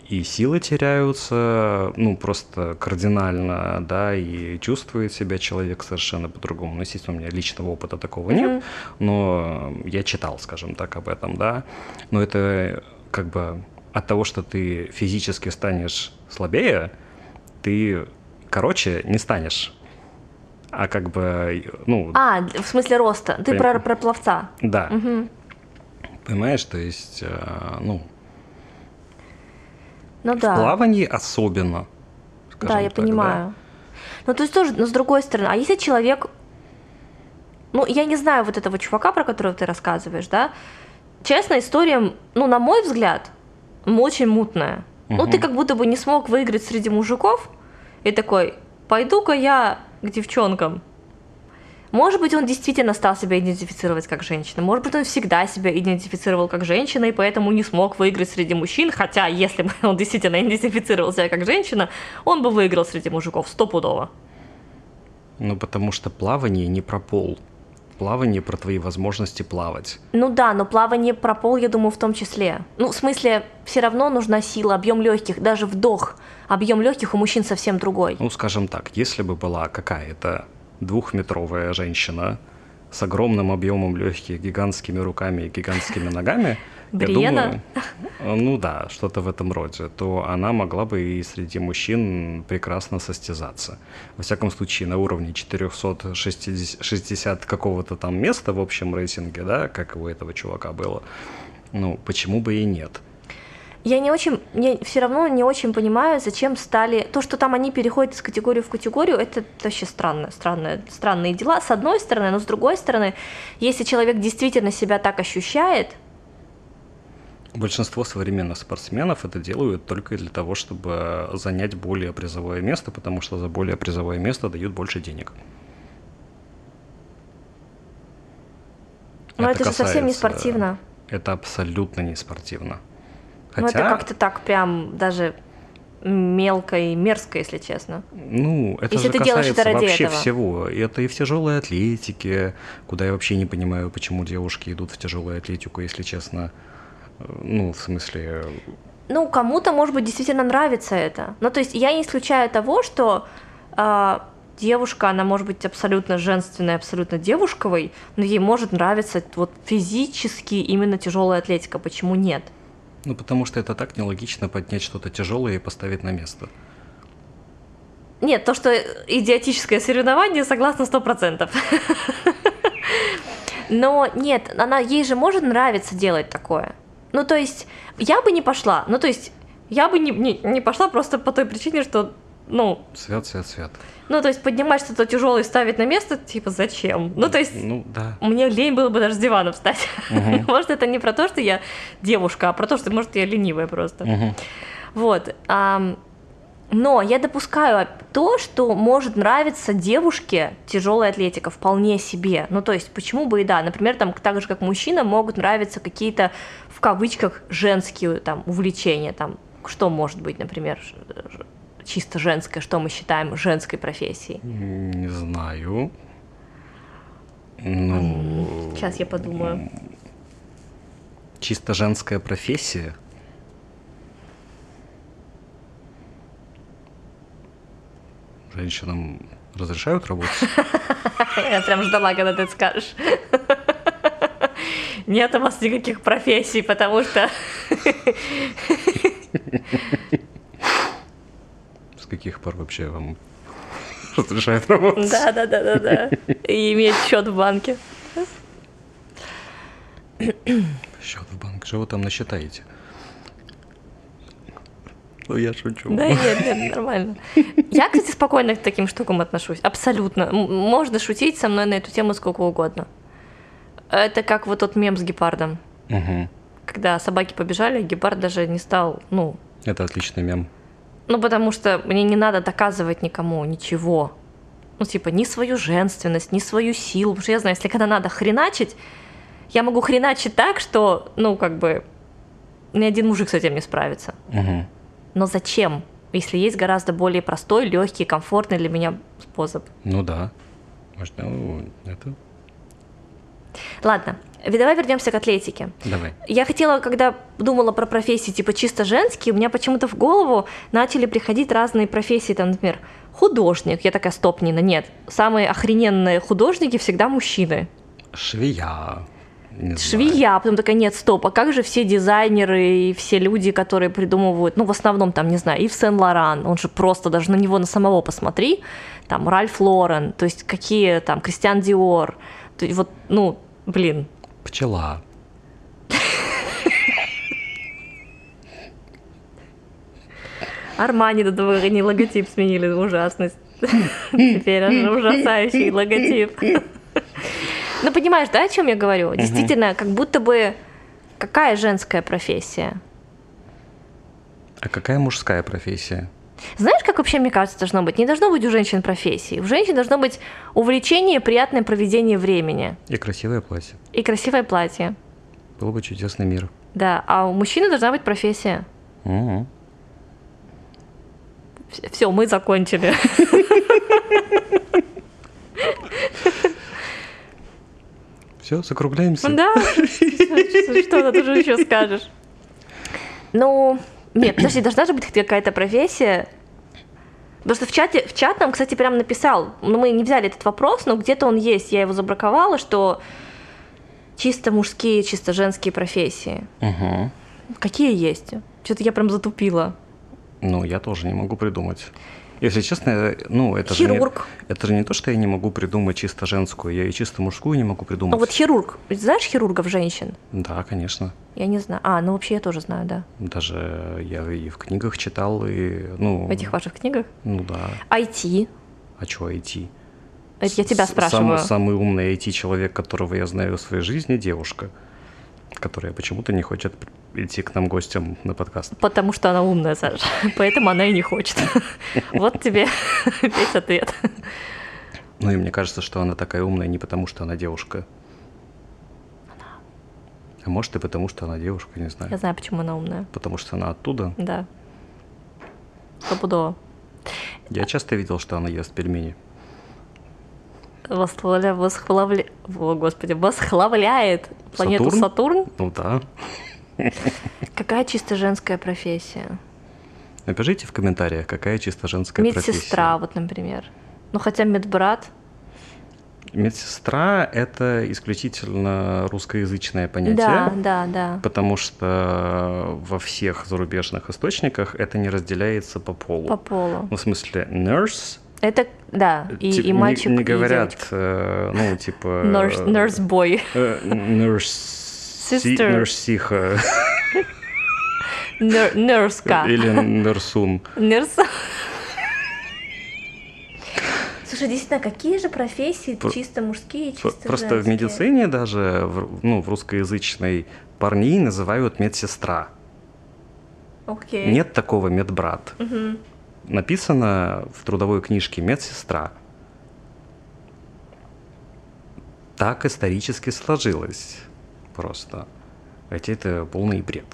и силы теряются, ну, просто кардинально, да, и чувствует себя человек совершенно по-другому. Ну, естественно, у меня личного опыта такого Мгм. нет, но я читал, скажем так, об этом, да. Но это как бы от того, что ты физически станешь слабее, ты, короче, не станешь. А как бы, ну, А, в смысле роста. Ты Поним- про, про пловца. да, Мгм. понимаешь, то есть, э, ну, Ну в да. плавании особенно. Да, я так, да. понимаю. Ну, то есть тоже, но с другой стороны, а если человек, ну, я не знаю вот этого чувака, про которого ты рассказываешь, да, честно, история, ну, на мой взгляд, очень мутная. Ну, ты как будто бы не смог выиграть среди мужиков, и такой, пойду-ка я к девчонкам. Может быть, он действительно стал себя идентифицировать как женщина. Может быть, он всегда себя идентифицировал как женщина, и поэтому не смог выиграть среди мужчин. Хотя, если бы он действительно идентифицировал себя как женщина, он бы выиграл среди мужиков стопудово. Ну, потому что плавание не про пол. Плавание про твои возможности плавать. Ну да, но плавание про пол, я думаю, в том числе. Ну, в смысле, все равно нужна сила, объем легких, даже вдох. Объем легких у мужчин совсем другой. Ну, скажем так, если бы была какая-то двухметровая женщина с огромным объемом легких, гигантскими руками и гигантскими ногами, Бриена? думаю, ну да, что-то в этом роде, то она могла бы и среди мужчин прекрасно состязаться. Во всяком случае, на уровне 460 какого-то там места в общем рейтинге, да, как у этого чувака было, ну, почему бы и нет? Я не очень, я все равно не очень понимаю, зачем стали... То, что там они переходят из категории в категорию, это вообще странно, странно, странные дела, с одной стороны, но с другой стороны, если человек действительно себя так ощущает, Большинство современных спортсменов это делают только для того, чтобы занять более призовое место, потому что за более призовое место дают больше денег. Но это, это же совсем не спортивно. Это абсолютно не спортивно. Хотя... Ну, это как-то так прям даже мелко и мерзко, если честно. Ну, это если же ты касается это вообще этого. всего. Это и в тяжелой атлетике, куда я вообще не понимаю, почему девушки идут в тяжелую атлетику, если честно. Ну, в смысле... Ну, кому-то, может быть, действительно нравится это. Ну, то есть я не исключаю того, что э, девушка, она может быть абсолютно женственной, абсолютно девушковой, но ей может нравиться вот физически именно тяжелая атлетика. Почему нет? Ну, потому что это так нелогично поднять что-то тяжелое и поставить на место. Нет, то, что идиотическое соревнование, согласна сто процентов. Но нет, она, ей же может нравиться делать такое. Ну, то есть, я бы не пошла. Ну, то есть, я бы не, не, не пошла просто по той причине, что, ну... Свят, свят, свят. Ну, то есть, поднимать что-то тяжелое и ставить на место, типа, зачем? Ну, то есть, ну, да. мне лень было бы даже с дивана встать. Угу. может, это не про то, что я девушка, а про то, что, может, я ленивая просто. Угу. Вот. А, но я допускаю то, что может нравиться девушке тяжелая атлетика вполне себе. Ну, то есть, почему бы и да. Например, там, так же, как мужчинам, могут нравиться какие-то, в кавычках, женские там увлечения. Там, что может быть, например, чисто женское, что мы считаем женской профессией? Не знаю. Ну... Сейчас я подумаю. Чисто женская профессия? Женщинам разрешают работать? Я прям ждала, когда ты это скажешь. Нет у вас никаких профессий, потому что... С каких пор вообще вам разрешают работать? Да, да, да, да, да. И иметь счет в банке. Счет в банке. Что вы там насчитаете? Ну, я шучу. Да нет, нет, нормально. Я, кстати, спокойно к таким штукам отношусь. Абсолютно. Можно шутить со мной на эту тему сколько угодно. Это как вот тот мем с гепардом. Угу. Когда собаки побежали, гепард даже не стал, ну... Это отличный мем. Ну, потому что мне не надо доказывать никому ничего. Ну, типа, ни свою женственность, ни свою силу. Потому что я знаю, если когда надо хреначить, я могу хреначить так, что, ну, как бы, ни один мужик с этим не справится. Угу. Но зачем, если есть гораздо более простой, легкий, комфортный для меня способ? Ну да. Может, ну, это... Ладно, давай вернемся к атлетике. Давай. Я хотела, когда думала про профессии типа чисто женские, у меня почему-то в голову начали приходить разные профессии, там, например, художник. Я такая, стоп, Нина, нет. Самые охрененные художники всегда мужчины. Швея. Не швея, потом такая, нет, стоп, а как же все дизайнеры и все люди, которые придумывают, ну, в основном, там, не знаю, Ив Сен-Лоран, он же просто, даже на него, на самого посмотри, там, Ральф Лорен, то есть какие там, Кристиан Диор, то есть вот, ну, блин. Пчела. Армани до того, они логотип сменили, ужасность. Теперь ужасающий логотип. Ну, понимаешь, да, о чем я говорю? Угу. Действительно, как будто бы какая женская профессия? А какая мужская профессия? Знаешь, как вообще, мне кажется, должно быть? Не должно быть у женщин профессии. У женщин должно быть увлечение, приятное проведение времени И красивое платье. и красивое платье. Был бы чудесный мир. Да, а у мужчины должна быть профессия. Мгм. Все, мы закончили. Все, закругляемся. Да, что ты же еще скажешь? Ну, нет, подожди, должна же быть какая-то профессия. Потому что в чате, в чат нам, кстати, прям написал, ну мы не взяли этот вопрос, но где-то он есть, я его забраковала, что чисто мужские, чисто женские профессии. Мгм. Какие есть? Что-то я прям затупила. Ну, я тоже не могу придумать. Если честно, ну, это же, не, Хирург. это же не то, что я не могу придумать чисто женскую, я и чисто мужскую не могу придумать. Ну вот хирург. Знаешь хирургов женщин? Да, конечно. Я не знаю. А, ну вообще я тоже знаю, да. Даже я и в книгах читал, и, ну... В этих ваших книгах. Ну да. IT. А что IT? Это я тебя спрашиваю. Самый, самый умный IT-человек, которого я знаю в своей жизни, девушка, которая почему-то не хочет идти к нам гостям на подкаст. Потому что она умная, Саша. Поэтому она и не хочет. Вот тебе весь ответ. Ну и мне кажется, что она такая умная не потому, что она девушка. А может и потому, что она девушка, не знаю. Я знаю, почему она умная. Потому что она оттуда. Да. Стопудово. Я часто видел, что она ест пельмени. Восхваля, восхвалавля... О, господи, восхваляет планету Сатурн? Сатурн. Ну да. Какая чисто женская профессия? Напишите в комментариях, какая чисто женская Медсестра, вот, например. Ну, хотя медбрат. профессия. Медсестра – это исключительно русскоязычное понятие. Да, да, да. Потому что во всех зарубежных источниках это не разделяется по полу. По полу. Ну, в смысле, nurse. Это, да, и, типа, и не- мальчик, не, и говорят, девочка. э, ну, типа... Nurse, nurse boy. э, nurse... Sister. Нурсиха Нер- Нерска. или нурсун. Нерса. Слушай, действительно, какие же профессии Про- чисто мужские чисто Просто в женские? медицине даже, в, ну, в русскоязычной парней называют медсестра. Окей. Нет такого медбрат. Мгм. Написано в трудовой книжке медсестра. Так исторически сложилось просто. Хотя это полный бред.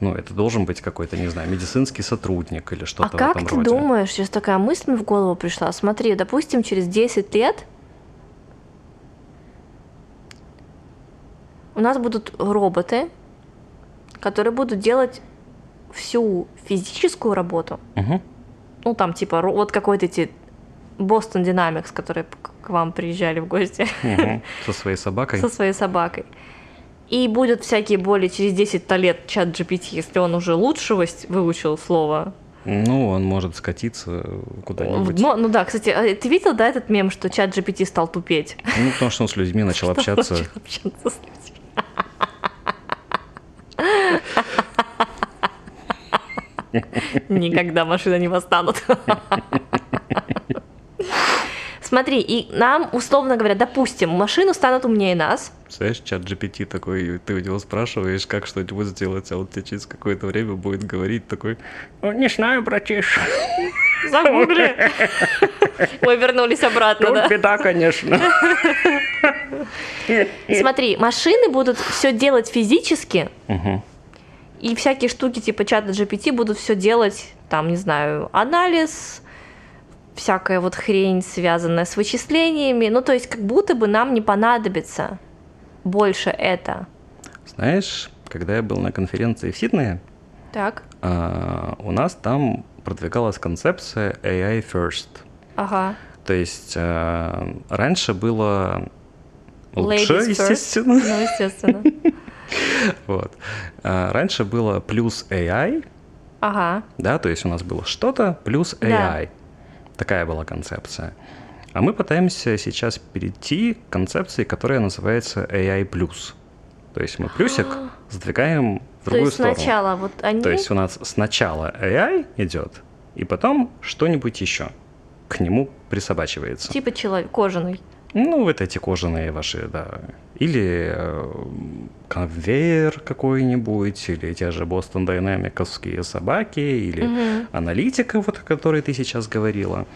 Ну, это должен быть какой-то, не знаю, медицинский сотрудник или А что-то в как этом ты роде. думаешь, сейчас такая мысль мне в голову пришла, смотри, допустим, через 10 лет у нас будут роботы, которые будут делать всю физическую работу, Мгм. ну там типа вот какой-то эти Boston Dynamics, которые к вам приезжали в гости Мгм. Со своей собакой. со своей собакой. И будут всякие более через 10 лет чат GPT, если он уже лучшего выучил слово, Ну, он может скатиться куда-нибудь. Ну, ну да, кстати, а ты видел, да, этот мем, что чат GPT стал тупеть? Ну, потому что он с людьми начал общаться. Начал общаться с людьми. Никогда машины не восстанут. Смотри, и нам, условно говоря, допустим, машины станут умнее нас, Знаешь, чат GPT такой, ты у него спрашиваешь, как что-нибудь сделать, а он тебе через какое-то время будет говорить такой, «О, не знаю, братиш, загугли. Мы вернулись обратно, да? беда, конечно. Смотри, машины будут все делать физически. И всякие штуки типа чата GPT будут все делать, там, не знаю, анализ, всякая вот хрень, связанная с вычислениями. Ну, то есть, как будто бы нам не понадобится больше это. Знаешь, когда я был на конференции в Сиднее, Так. а, у нас там продвигалась концепция AI first. Ага. То есть а, раньше было лучше, Ladies first. естественно. Ну, естественно. Вот. А, раньше было плюс AI, Ага. да, то есть у нас было что-то плюс Да. Такая была концепция. А мы пытаемся сейчас перейти к концепции, которая называется AI+. То есть мы плюсик сдвигаем в То другую есть сторону. сначала вот они... То есть у нас сначала AI идет, и потом что-нибудь еще к нему присобачивается. Типа человек, кожаный. Ну, вот эти кожаные ваши, да. Или э, конвейер какой-нибудь, или те же Boston Dynamics'ские собаки, или Мгм. аналитика, вот о которой ты сейчас говорила.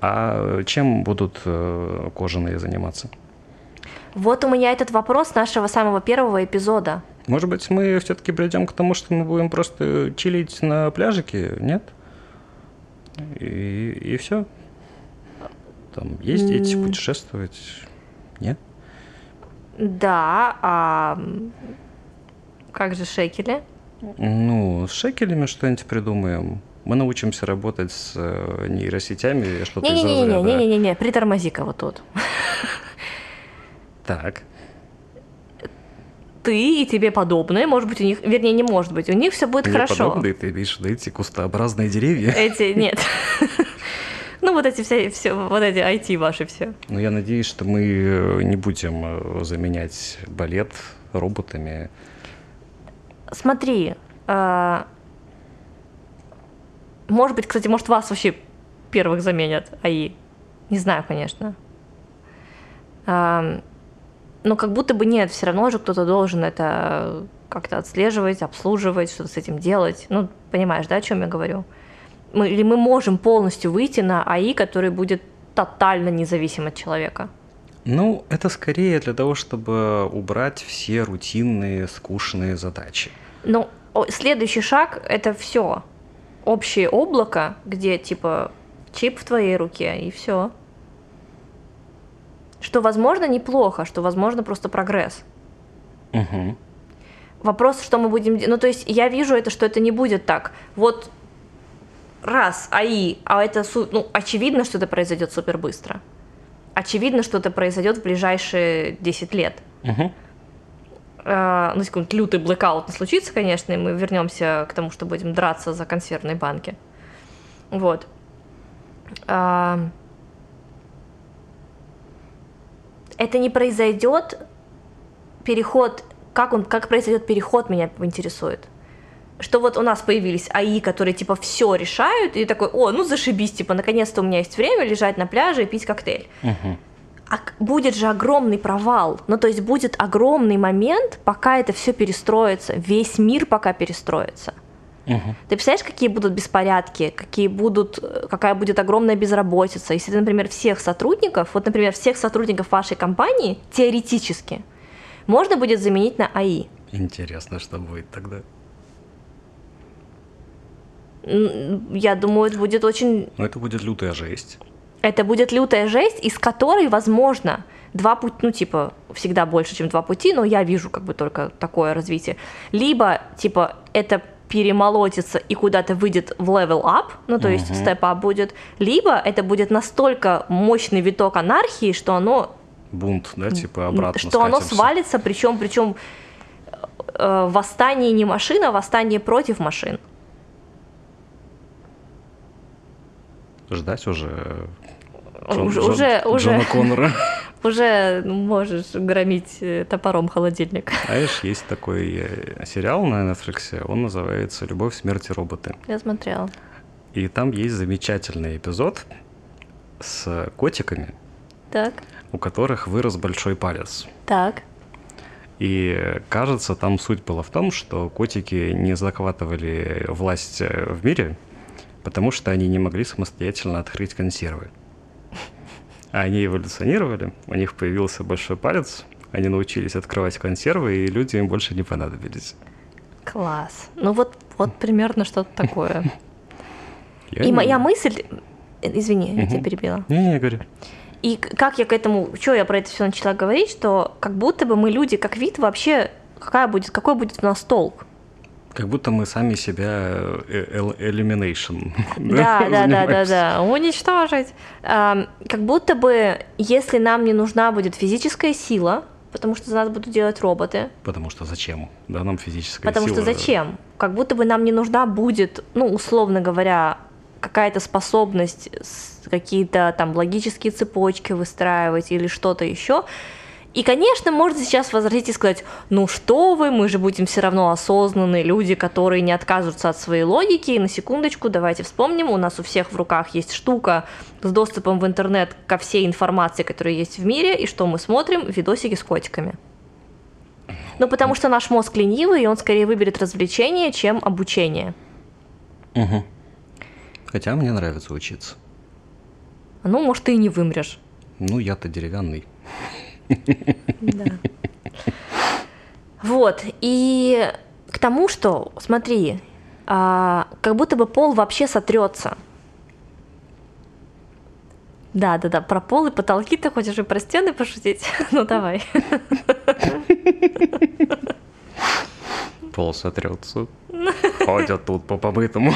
А чем будут э, кожаные заниматься? Вот у меня этот вопрос нашего самого первого эпизода. Может быть, мы все-таки придем к тому, что мы будем просто чилить на пляжике, нет? И, и все. Там ездить, путешествовать. Нет? Да, а как же шекели? Ну, с шекелями что-нибудь придумаем. Мы научимся работать с э, нейросетями, что-то из разряда. Не-не-не-не-не-не, притормози-ка вот тут. Так. Ты и тебе подобные, может быть, у них, вернее, не может быть, у них все будет Мне хорошо. подобные, ты видишь, да, эти кустообразные деревья. Эти, нет. Ну, вот эти все, все, вот эти IT ваши все. Но я надеюсь, что мы э, не будем э, заменять балет роботами. Смотри, а, может быть, кстати, может, вас вообще первых заменят АИ. Не знаю, конечно. Но как будто бы нет, все равно же кто-то должен это как-то отслеживать, обслуживать, что-то с этим делать. Ну, понимаешь, да, о чем я говорю? Мы, или мы можем полностью выйти на АИ, который будет тотально независим от человека. Ну, это скорее для того, чтобы убрать все рутинные, скучные задачи. Ну, следующий шаг это все. Общее облако, где типа чип в твоей руке, и все. Что, возможно, неплохо, что, возможно, просто прогресс. Угу. Вопрос, что мы будем делать. Ну, то есть я вижу это, что это не будет так. Вот раз, АИ, а это, ну, очевидно, что это произойдет супер быстро. Очевидно, что это произойдет в ближайшие 10 лет. Угу. Э, ну, какой-нибудь лютый блэкаут не случится, конечно, и мы вернемся к тому, что будем драться за консервные банки. Вот. А, Это не произойдет переход, как он, как произойдет переход, меня интересует. Что вот у нас появились АИ, которые типа все решают, и такой, о, ну зашибись, типа, наконец-то у меня есть время лежать на пляже и пить коктейль. Угу. А будет же огромный провал. Ну, то есть будет огромный момент, пока это все перестроится. Весь мир пока перестроится. Угу. Ты представляешь, какие будут беспорядки, какие будут, э, какая будет огромная безработица, если, ты, например, всех сотрудников, вот, например, всех сотрудников вашей компании теоретически можно будет заменить на АИ. Интересно, что будет тогда. Я думаю, это будет очень Но это будет лютая жесть. Это будет лютая жесть, из которой, возможно, два пути, ну, типа, всегда больше, чем два пути, но я вижу как бы только такое развитие. Либо, типа, это перемолотится и куда-то выйдет в level up, ну, то есть Мгм. step up будет, либо это будет настолько мощный виток анархии, что оно, Бунт, да, типа обратно что оно скатимся. свалится, причем, причем э, восстание не машин, а восстание против машин. Ждать уже Уже- уже- уже. Джона Коннора. Уже можешь громить э, топором холодильник. Знаешь, есть такой э, сериал на Netflix, он называется «Любовь, смерть и роботы». Я смотрела. И там есть замечательный эпизод с котиками, Так, у которых вырос большой палец. так. И э, кажется, там суть была в том, что котики не захватывали власть э, в мире, потому что они не могли самостоятельно открыть консервы. А они эволюционировали, у них появился большой палец, они научились открывать консервы, и люди им больше не понадобились. Класс. Ну вот, вот примерно что-то такое. Я И не- моя мысль... Извини, я тебя перебила. Не-не, говорю. И как я к этому... Что я про это все начала говорить, что как будто бы мы люди, как вид, вообще... Какая будет, какой будет у нас толк? Как будто мы сами себя э, elimination Да, да, да, да, да. Уничтожить. Как будто бы, если нам не нужна будет физическая сила, потому что за нас будут делать роботы, Потому что зачем? Да, нам физическая Потому что сила. зачем? Как будто бы нам не нужна будет, ну, условно говоря, какая-то способность какие-то там логические цепочки выстраивать или что-то еще. И, конечно, можно сейчас возразить и сказать, ну что вы, мы же будем все равно осознанные люди, которые не отказываются от своей логики. И на секундочку, давайте вспомним, у нас у всех в руках есть штука с доступом в интернет ко всей информации, которая есть в мире, и что мы смотрим? Видосики с котиками. Ну, потому что наш мозг ленивый, и он скорее выберет развлечение, чем обучение. Угу. Хотя мне нравится учиться. Ну, может, ты и не вымрешь. Ну, я-то деревянный. Да. Вот, и к тому, что, смотри, а, как будто бы пол вообще сотрется. Да, да, да, про пол и потолки ты хочешь и про стены пошутить? Ну давай. Пол сотрется. Ходят тут по побытому.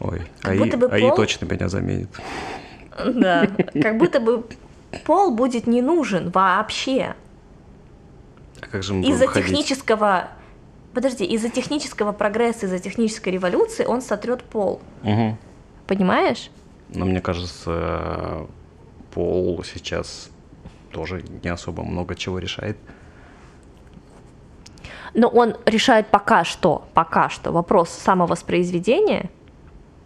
Ой, Как АИ, будто бы АИ пол- точно меня заменит. Да, как будто бы пол будет не нужен вообще. А как же мы Из-за технического... Подожди, из-за технического прогресса, из-за технической революции он сотрет пол. Мгм. Понимаешь? Но мне кажется, пол сейчас тоже не особо много чего решает. Но он решает пока что, пока что вопрос самовоспроизведения.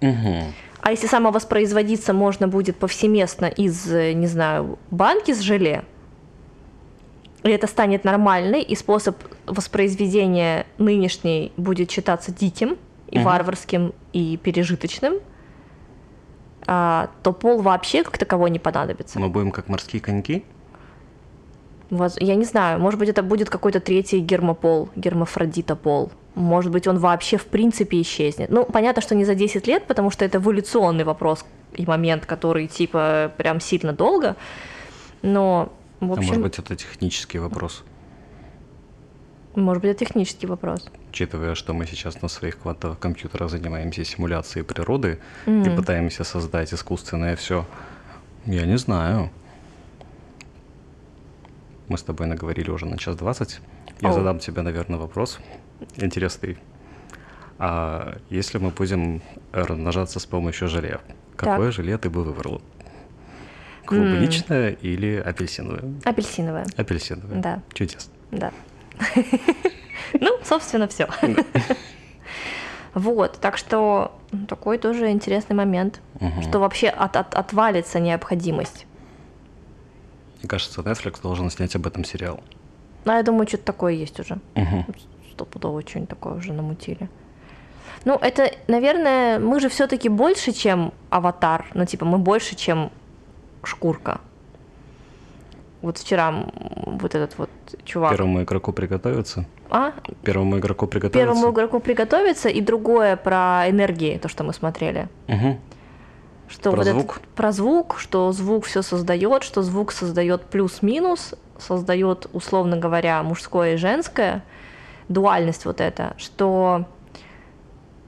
Мгм. А если самовоспроизводиться можно будет повсеместно из, э, не знаю, банки с желе, и это станет нормальной, и способ воспроизведения нынешней будет считаться диким и Мгм. варварским и пережиточным, а, то пол вообще как таковой не понадобится. Мы будем как морские коньки? Я не знаю, может быть, это будет какой-то третий гермопол, гермафродитопол. Может быть, он вообще в принципе исчезнет. Ну, понятно, что не за 10 лет, потому что это эволюционный вопрос и момент, который типа прям сильно долго. Но, в А общем, может быть, это технический вопрос, может быть, это технический вопрос. учитывая, что мы сейчас на своих квантовых компьютерах занимаемся симуляцией природы и М. пытаемся создать искусственное все. Я не знаю. Мы с тобой наговорили уже на час двадцать. Я Оу. задам тебе, наверное, вопрос интересный. А если мы будем размножаться с помощью желе, какое желе ты бы выбрал? Клубничное или апельсиновое? Апельсиновое. Апельсиновое. Да. Чудесно. Да. Ну, собственно, все. Вот, так что такой тоже интересный момент, что вообще от- от- отвалится необходимость. Мне кажется, Netflix должен снять об этом сериал. Ну, я думаю, что-то такое есть уже. Мгм. Стопудово что-нибудь такое уже намутили. Ну, это, наверное, мы же все-таки больше, чем аватар. Ну, типа, мы больше, чем шкурка. Вот вчера вот этот вот чувак. Первому игроку приготовиться. А? Первому игроку приготовиться. Первому игроку приготовиться, и другое про энергии, то, что мы смотрели. Мгм. Что Про вот этот- звук? про звук, что звук все создает, что звук создает плюс-минус, создает, условно говоря, мужское и женское, дуальность вот эта, что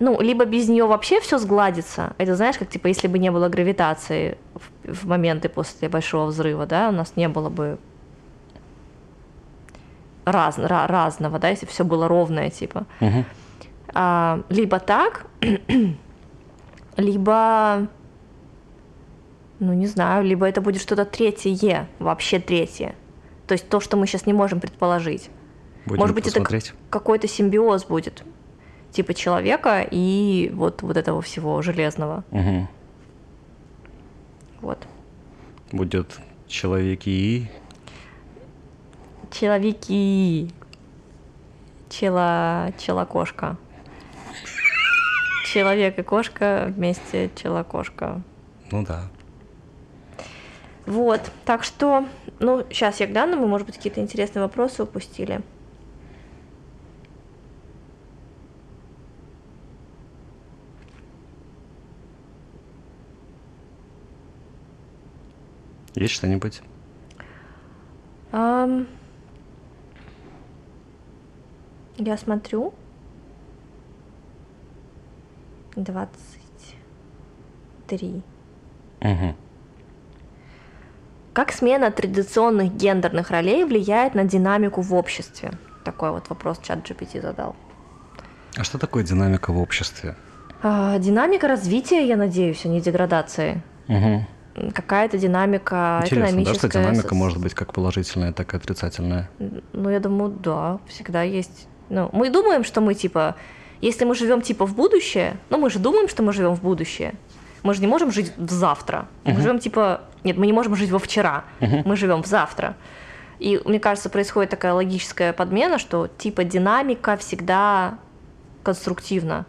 ну, либо без нее вообще все сгладится. Это знаешь, как типа, если бы не было гравитации в, в моменты после большого взрыва, да, у нас не было бы раз, ра- разного, да, если все было ровное, типа. Мгм. А, либо так, либо, ну не знаю, либо это будет что-то третье, вообще третье. То есть то, что мы сейчас не можем предположить. Будем Может быть, это посмотреть. какой-то симбиоз будет, типа человека и вот, вот этого всего железного. Мгм. Вот. Будет человеки и... Человеки. Чела... Чела-кошка. Человек и кошка вместе чела-кошка. Ну да. Вот, так что, ну, сейчас я гляну, мы, может быть, какие-то интересные вопросы упустили. Есть что-нибудь? Ам, Я смотрю. 23. Мгм. Как смена традиционных гендерных ролей влияет на динамику в обществе? Такой вот вопрос чат GPT задал. А что такое динамика в обществе? А, динамика развития, я надеюсь, а не деградации. Мгм. Какая-то динамика Интересно, да, экономическая. что динамика может быть как положительная, так и отрицательная. Ну, я думаю, да, всегда есть. Ну, мы думаем, что мы типа, если мы живем типа в будущее, ну мы же думаем, что мы живем в будущее. Мы же не можем жить в завтра. Мы Мгм. живем типа... Нет, мы не можем жить во вчера. Мгм. Мы живем в завтра. И мне кажется, происходит такая логическая подмена, что типа динамика всегда конструктивна.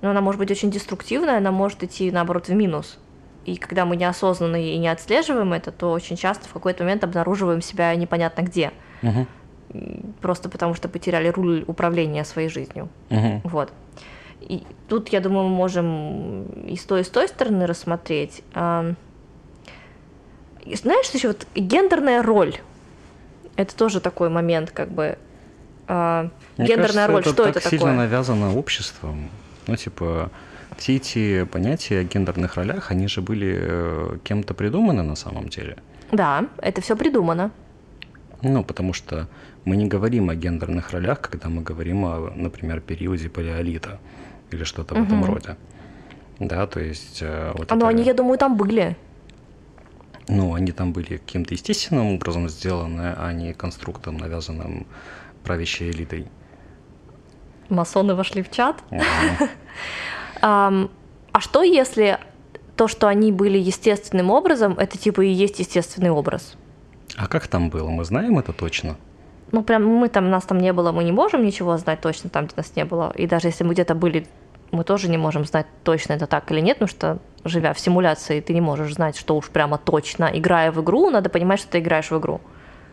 Но она может быть очень деструктивная, она может идти, наоборот, в минус. И когда мы неосознанно и не отслеживаем это, то очень часто в какой-то момент обнаруживаем себя непонятно где. Мгм. Просто потому что потеряли руль управления своей жизнью. Мгм. Вот. И тут, я думаю, мы можем и с той, и с той стороны рассмотреть. И Знаешь, еще вот гендерная роль. Это тоже такой момент, как бы. а, Мне гендерная кажется, роль, это что так это сильно такое? навязано обществом. Ну, типа, все эти понятия о гендерных ролях, они же были э, кем-то придуманы на самом деле. Да, это все придумано. Ну, потому что мы не говорим о гендерных ролях, когда мы говорим о, например, периоде палеолита или что-то в этом роде. Да, то есть... э, Вот А, Ну, это- они, я думаю, там были. Ну, они там были каким-то естественным образом сделаны, а не конструктом, навязанным правящей элитой. Масоны вошли в чат. А что если то, что они были естественным образом, это типа и есть естественный образ? А как там было? Мы знаем это точно? Ну, прям мы там, нас там не было, мы не можем ничего знать точно там, где нас не было. И даже если мы где-то были, мы тоже не можем знать точно это так или нет, потому что, живя в симуляции, ты не можешь знать, что уж прямо точно. Играя в игру, надо понимать, что ты играешь в игру.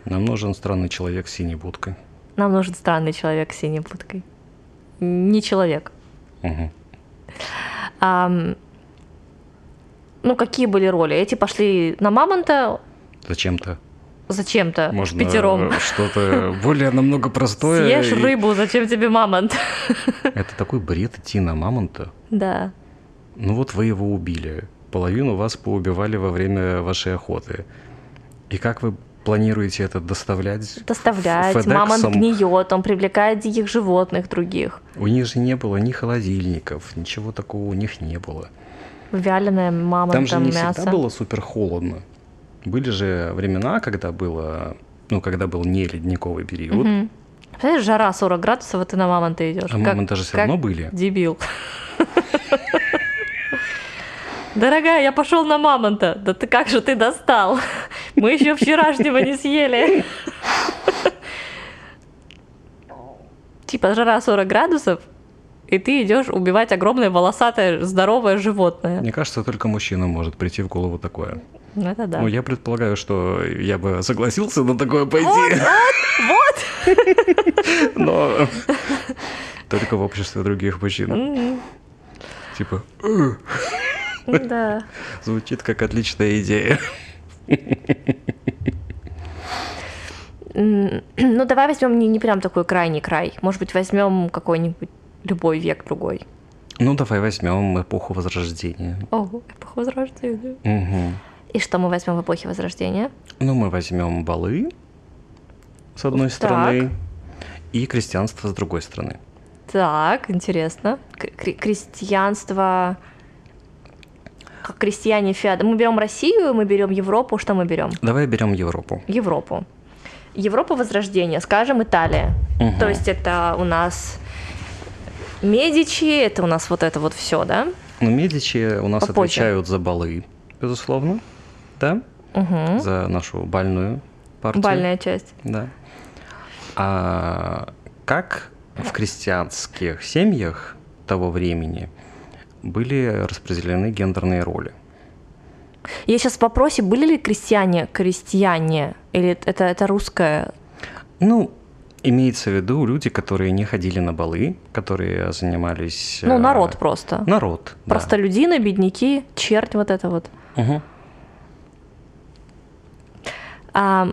Нам нужен странный человек с синей будкой. Нам нужен странный человек с синей будкой. Не человек. Мгм. Ам, ну, какие были роли? Эти пошли на мамонта Зачем-то. зачем-то Можно пятером. что-то более намного простое. Съешь и- рыбу, зачем тебе мамонт? Это такой бред идти на мамонта. Да. Ну вот вы его убили. Половину вас поубивали во время вашей охоты. И как вы планируете это доставлять? Доставлять, Федексом? мамонт гниет, он привлекает диких животных других. У них же не было ни холодильников, ничего такого у них не было. Вяленое мамонтом Там же не мясо. всегда было супер холодно. Были же времена, когда было, ну, когда был не ледниковый период, Мгм. Представляешь, жара 40 градусов, а ты на мамонта идешь. а мамонты же все равно были. Дебил. Дорогая, я пошел на мамонта. Да ты как же ты достал? Мы еще вчерашнего не съели. Типа жара 40 градусов, и ты идешь убивать огромное волосатое здоровое животное. Мне кажется, только мужчина может прийти в голову такое. Ну, Это да. Ну, я предполагаю, что я бы согласился на такое пойти, Вот! но только в обществе других мужчин. Типа, Да. звучит как отличная идея. Ну, давай возьмем не, не прям такой крайний край. Может быть, возьмем какой-нибудь любой век другой. Ну, давай возьмем эпоху Возрождения. О, эпоха Возрождения. Мгм. И что мы возьмем в эпохе Возрождения? Ну, мы возьмем балы с одной Так. стороны и крестьянство с другой стороны. Так, интересно. Кре- крестьянство... Как крестьяне феода. Мы берем Россию, мы берем Европу. Что мы берем? Давай берем Европу. Европу. Европа Возрождения, скажем, Италия. Мгм. То есть это у нас Медичи, это у нас вот это вот все, да? Ну, Медичи у нас Попозже. отвечают за балы, безусловно, да? Угу. За нашу бальную партию. Бальная часть. Да. А как в крестьянских семьях того времени были распределены гендерные роли? Я сейчас в вопросе, были ли крестьяне крестьяне? Или это, это русское? Ну, имеется в виду люди, которые не ходили на балы, которые занимались... Ну, э, народ просто. Народ, да. Простолюдины, бедняки, чернь вот это вот. Мгм. А,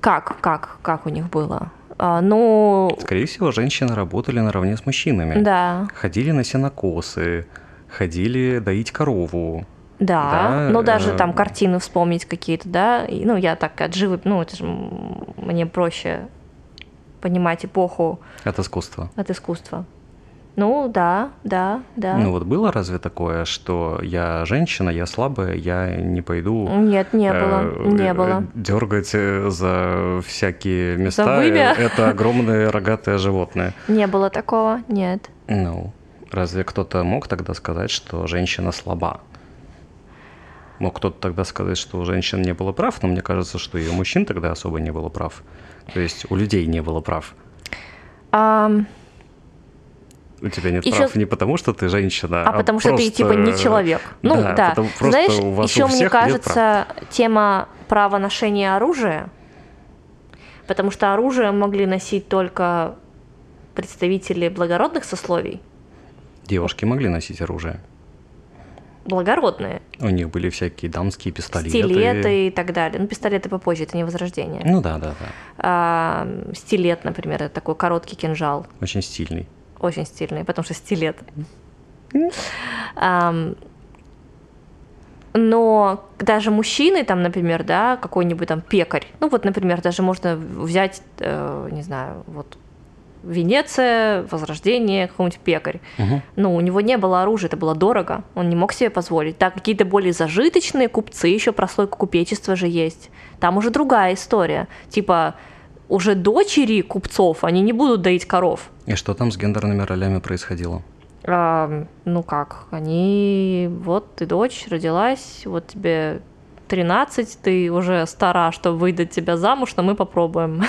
как, как, как у них было? А, ну, Скорее всего, женщины работали наравне с мужчинами. да, Ходили на сенокосы, ходили доить корову. да. Да, ну, даже э, там картины вспомнить какие-то, да. И, ну, я так от живы, ну, это же мне проще понимать эпоху от искусства. от искусства. Ну, да, да, да. Ну вот было разве такое, что я женщина, я слабая, я не пойду Нет, не было, э, не э, было. дергать э, за всякие места. вымя? э, Это огромное рогатое животное. Не было такого, нет. Ну, Разве кто-то мог тогда сказать, что женщина слаба? Мог кто-то тогда сказать, что у женщин не было прав, но мне кажется, что и у мужчин тогда особо не было прав. То есть у людей не было прав. Ам, У тебя нет Ещё- прав не потому, что ты женщина, а потому что ты типа не человек. Ну Да, да. потому- Знаешь, у вас еще у мне кажется, тема права ношения оружия, потому что оружие могли носить только представители благородных сословий, Девушки могли носить оружие. благородные, У них были всякие дамские пистолеты. стилеты и так далее. Ну, пистолеты попозже, это не возрождение. Ну да, да, да. А, стилет, например, это такой короткий кинжал. Очень стильный. Очень стильный, потому что стилет. Но даже мужчины, там, например, да, какой-нибудь там пекарь, ну вот, например, даже можно взять, э, не знаю, вот Венеция, Возрождение, какой-нибудь пекарь. Мгм. Ну, у него не было оружия, это было дорого, он не мог себе позволить. Так, какие-то более зажиточные купцы, еще прослойка купечества же есть. Там уже другая история. Типа, уже дочери купцов, они не будут доить коров. И что там с гендерными ролями происходило? А, ну как, они, вот ты дочь, родилась, вот тебе 13, ты уже стара, чтобы выдать тебя замуж, но мы попробуем.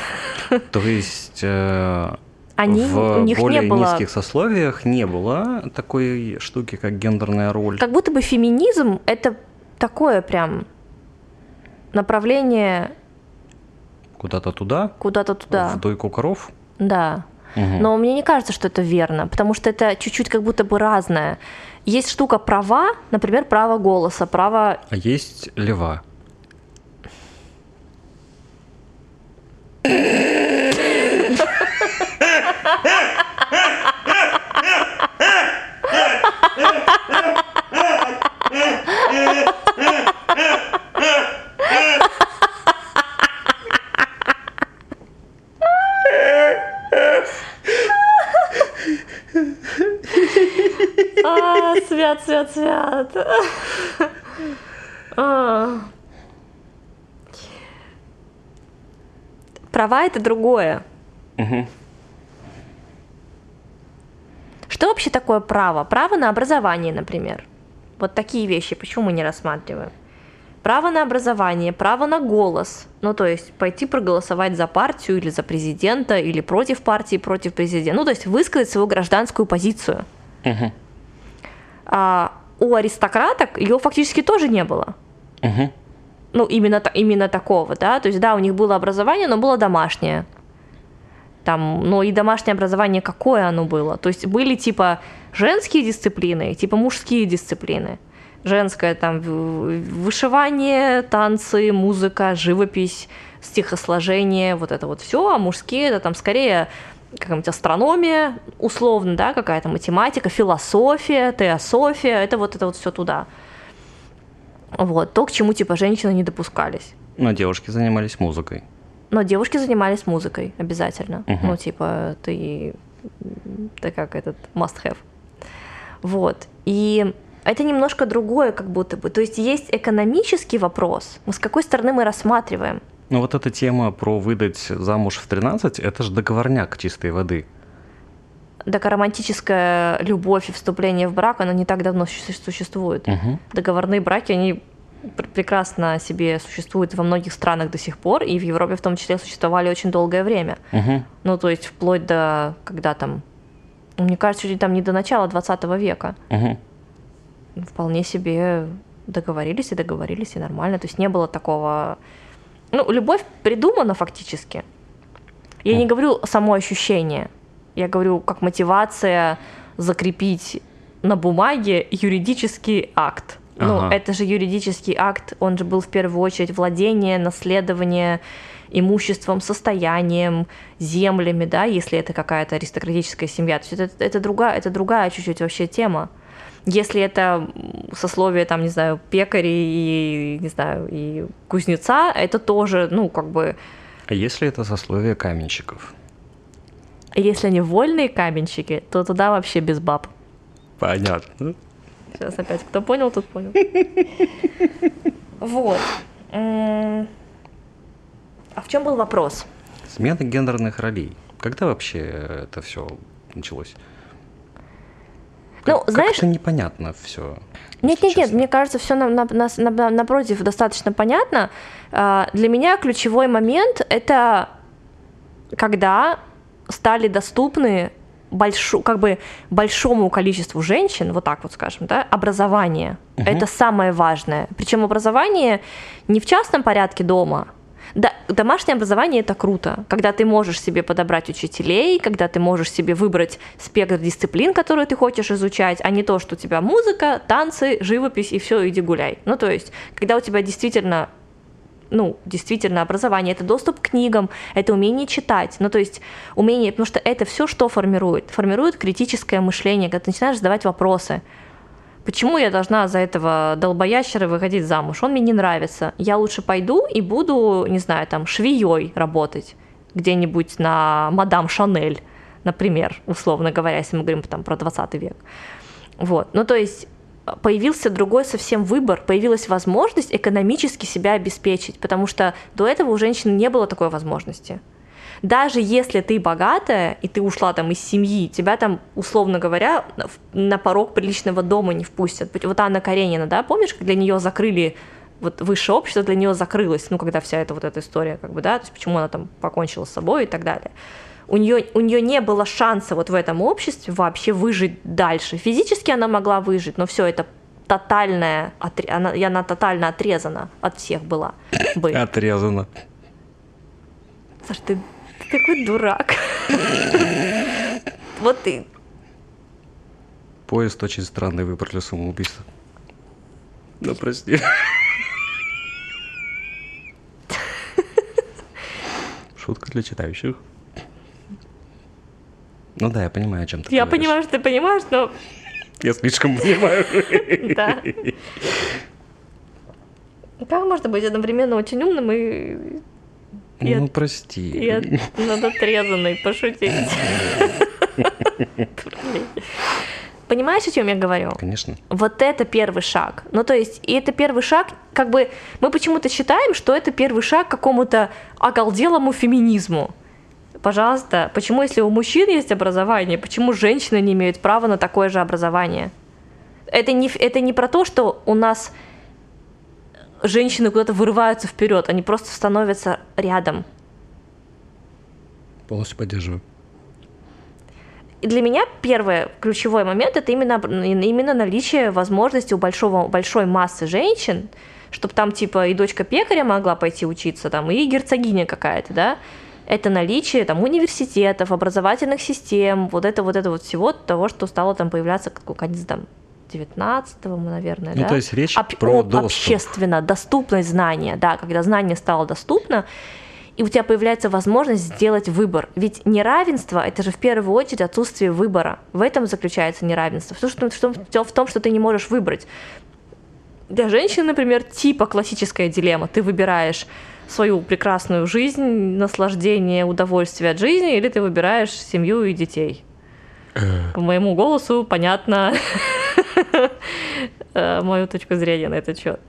То есть э, Они, в у них более не было... низких сословиях не было такой штуки, как гендерная роль. Как будто бы феминизм — это такое прям направление Куда-то туда, куда-то туда. в дойку коров. Да. Но мне не кажется, что это верно, потому что это чуть-чуть как будто бы разное. Есть штука права, например, право голоса, право... А есть лева. Свят, свят, свят. А. Права это другое. Что вообще такое право? Право на образование, например. Вот такие вещи, почему мы не рассматриваем? Право на образование, право на голос. Ну, то есть пойти проголосовать за партию или за президента, или против партии, против президента. Ну, то есть высказать свою гражданскую позицию. Мгм. А у аристократок ее фактически тоже не было. Мгм. Ну, именно, именно такого, да. То есть, да, у них было образование, но было домашнее. Там, но и домашнее образование какое оно было? То есть были типа женские дисциплины, типа мужские дисциплины. Женское там вышивание, танцы, музыка, живопись, стихосложение, вот это вот все, а мужские это там скорее какая-нибудь астрономия, условно, да, какая-то математика, философия, теософия, это вот это вот все туда. Вот, то, к чему типа женщины не допускались. Но девушки занимались музыкой. Но девушки занимались музыкой обязательно. Мгм. Ну, типа, ты, ты как этот must have. Вот. И это немножко другое, как будто бы. То есть есть экономический вопрос. Мы с какой стороны мы рассматриваем? Ну вот эта тема про выдать замуж в 13, это же договорняк чистой воды. Так романтическая любовь и вступление в брак, оно не так давно су- существует. Мгм. Договорные браки, они пр- прекрасно себе существуют во многих странах до сих пор, и в Европе в том числе существовали очень долгое время. Мгм. Ну, то есть вплоть до, когда там, ну, мне кажется, чуть там не до начала 20 века. Мгм. Вполне себе договорились и договорились, и нормально. То есть не было такого... Ну, любовь придумана фактически. Я не говорю само ощущение. Я говорю как мотивация закрепить на бумаге юридический акт. Ну, Ага. это же юридический акт, он же был в первую очередь владение, наследование имуществом, состоянием, землями, да, если это какая-то аристократическая семья. То есть это, это другая, это другая чуть-чуть вообще тема. Если это сословие, там, не знаю, пекари и, не знаю, и кузнеца, это тоже, ну, как бы, А если это сословие каменщиков? если они вольные каменщики, то туда вообще без баб. Понятно. Сейчас опять кто понял, тот понял. Вот. А в чем был вопрос? Смена гендерных ролей. Когда вообще это все началось? Ну, как, знаешь- как-то непонятно все. Нет, нет, нет, мне кажется, все на, на- на- на- напротив достаточно понятно. А, Для меня ключевой момент это когда стали доступны большу, как бы большому количеству женщин, вот так вот скажем, да, образование. Мгм. Это самое важное. Причем образование не в частном порядке дома. Да, домашнее образование это круто, когда ты можешь себе подобрать учителей, когда ты можешь себе выбрать спектр дисциплин, которые ты хочешь изучать, а не то, что у тебя музыка, танцы, живопись и все, иди гуляй. Ну, то есть, когда у тебя действительно ну, действительно, образование, это доступ к книгам, это умение читать, ну, то есть умение, потому что это все что формирует? Формирует критическое мышление, когда ты начинаешь задавать вопросы. Почему я должна за этого долбоящера выходить замуж? Он мне не нравится. Я лучше пойду и буду, не знаю, там, швеей работать где-нибудь на мадам Шанель, например, условно говоря, если мы говорим там про 20 век. Вот. Ну, то есть появился другой совсем выбор, появилась возможность экономически себя обеспечить, потому что до этого у женщины не было такой возможности. Даже если ты богатая, и ты ушла там из семьи, тебя там, условно говоря, на порог приличного дома не впустят. Вот Анна Каренина, да, помнишь, как для нее закрыли вот высшее общество для нее закрылось, ну, когда вся эта вот эта история, как бы, да, то есть почему она там покончила с собой и так далее. У нее, у нее не было шанса вот в этом обществе вообще выжить дальше. Физически она могла выжить, но все это тотальная, отре- она, и она тотально отрезана от всех была бы. Отрезано. Саш, ты, ты такой дурак. Вот ты. Поезд очень странный выбор для самоубийства. Ну, прости. Шутка для читающих. Ну да, я понимаю, о чем ты Я говоришь. понимаю, что ты понимаешь, но Я слишком понимаю. да. Как можно быть одновременно очень умным и, Я- Ну, прости. от- над отрезанной пошутить? Понимаешь, о чем я говорю? Конечно. Вот это первый шаг. Ну, то есть, и это первый шаг, как бы, мы почему-то считаем, что это первый шаг к какому-то оголделому феминизму. Пожалуйста, почему, если у мужчин есть образование, почему женщины не имеют права на такое же образование? Это не, это не про то, что у нас женщины куда-то вырываются вперед, они просто становятся рядом. Полностью поддерживаю. И для меня первый ключевой момент это именно, именно наличие возможности у большого, большой массы женщин, чтобы там типа и дочка пекаря могла пойти учиться, там, и герцогиня какая-то, да, это наличие там университетов, образовательных систем, вот это вот это вот всего того, что стало там появляться к конец там 19-го, наверное, Ну, да? то есть речь Об- про доступ. Общественно, доступность знания, да, когда знание стало доступно, и у тебя появляется возможность сделать выбор. Ведь неравенство – это же в первую очередь отсутствие выбора. В этом заключается неравенство. В том, что, в том- в том, что ты не можешь выбрать. Для женщины, например, типа классическая дилемма. Ты выбираешь свою прекрасную жизнь, наслаждение, удовольствие от жизни, или ты выбираешь семью и детей. По моему голосу понятно э, мою точку зрения на этот счет.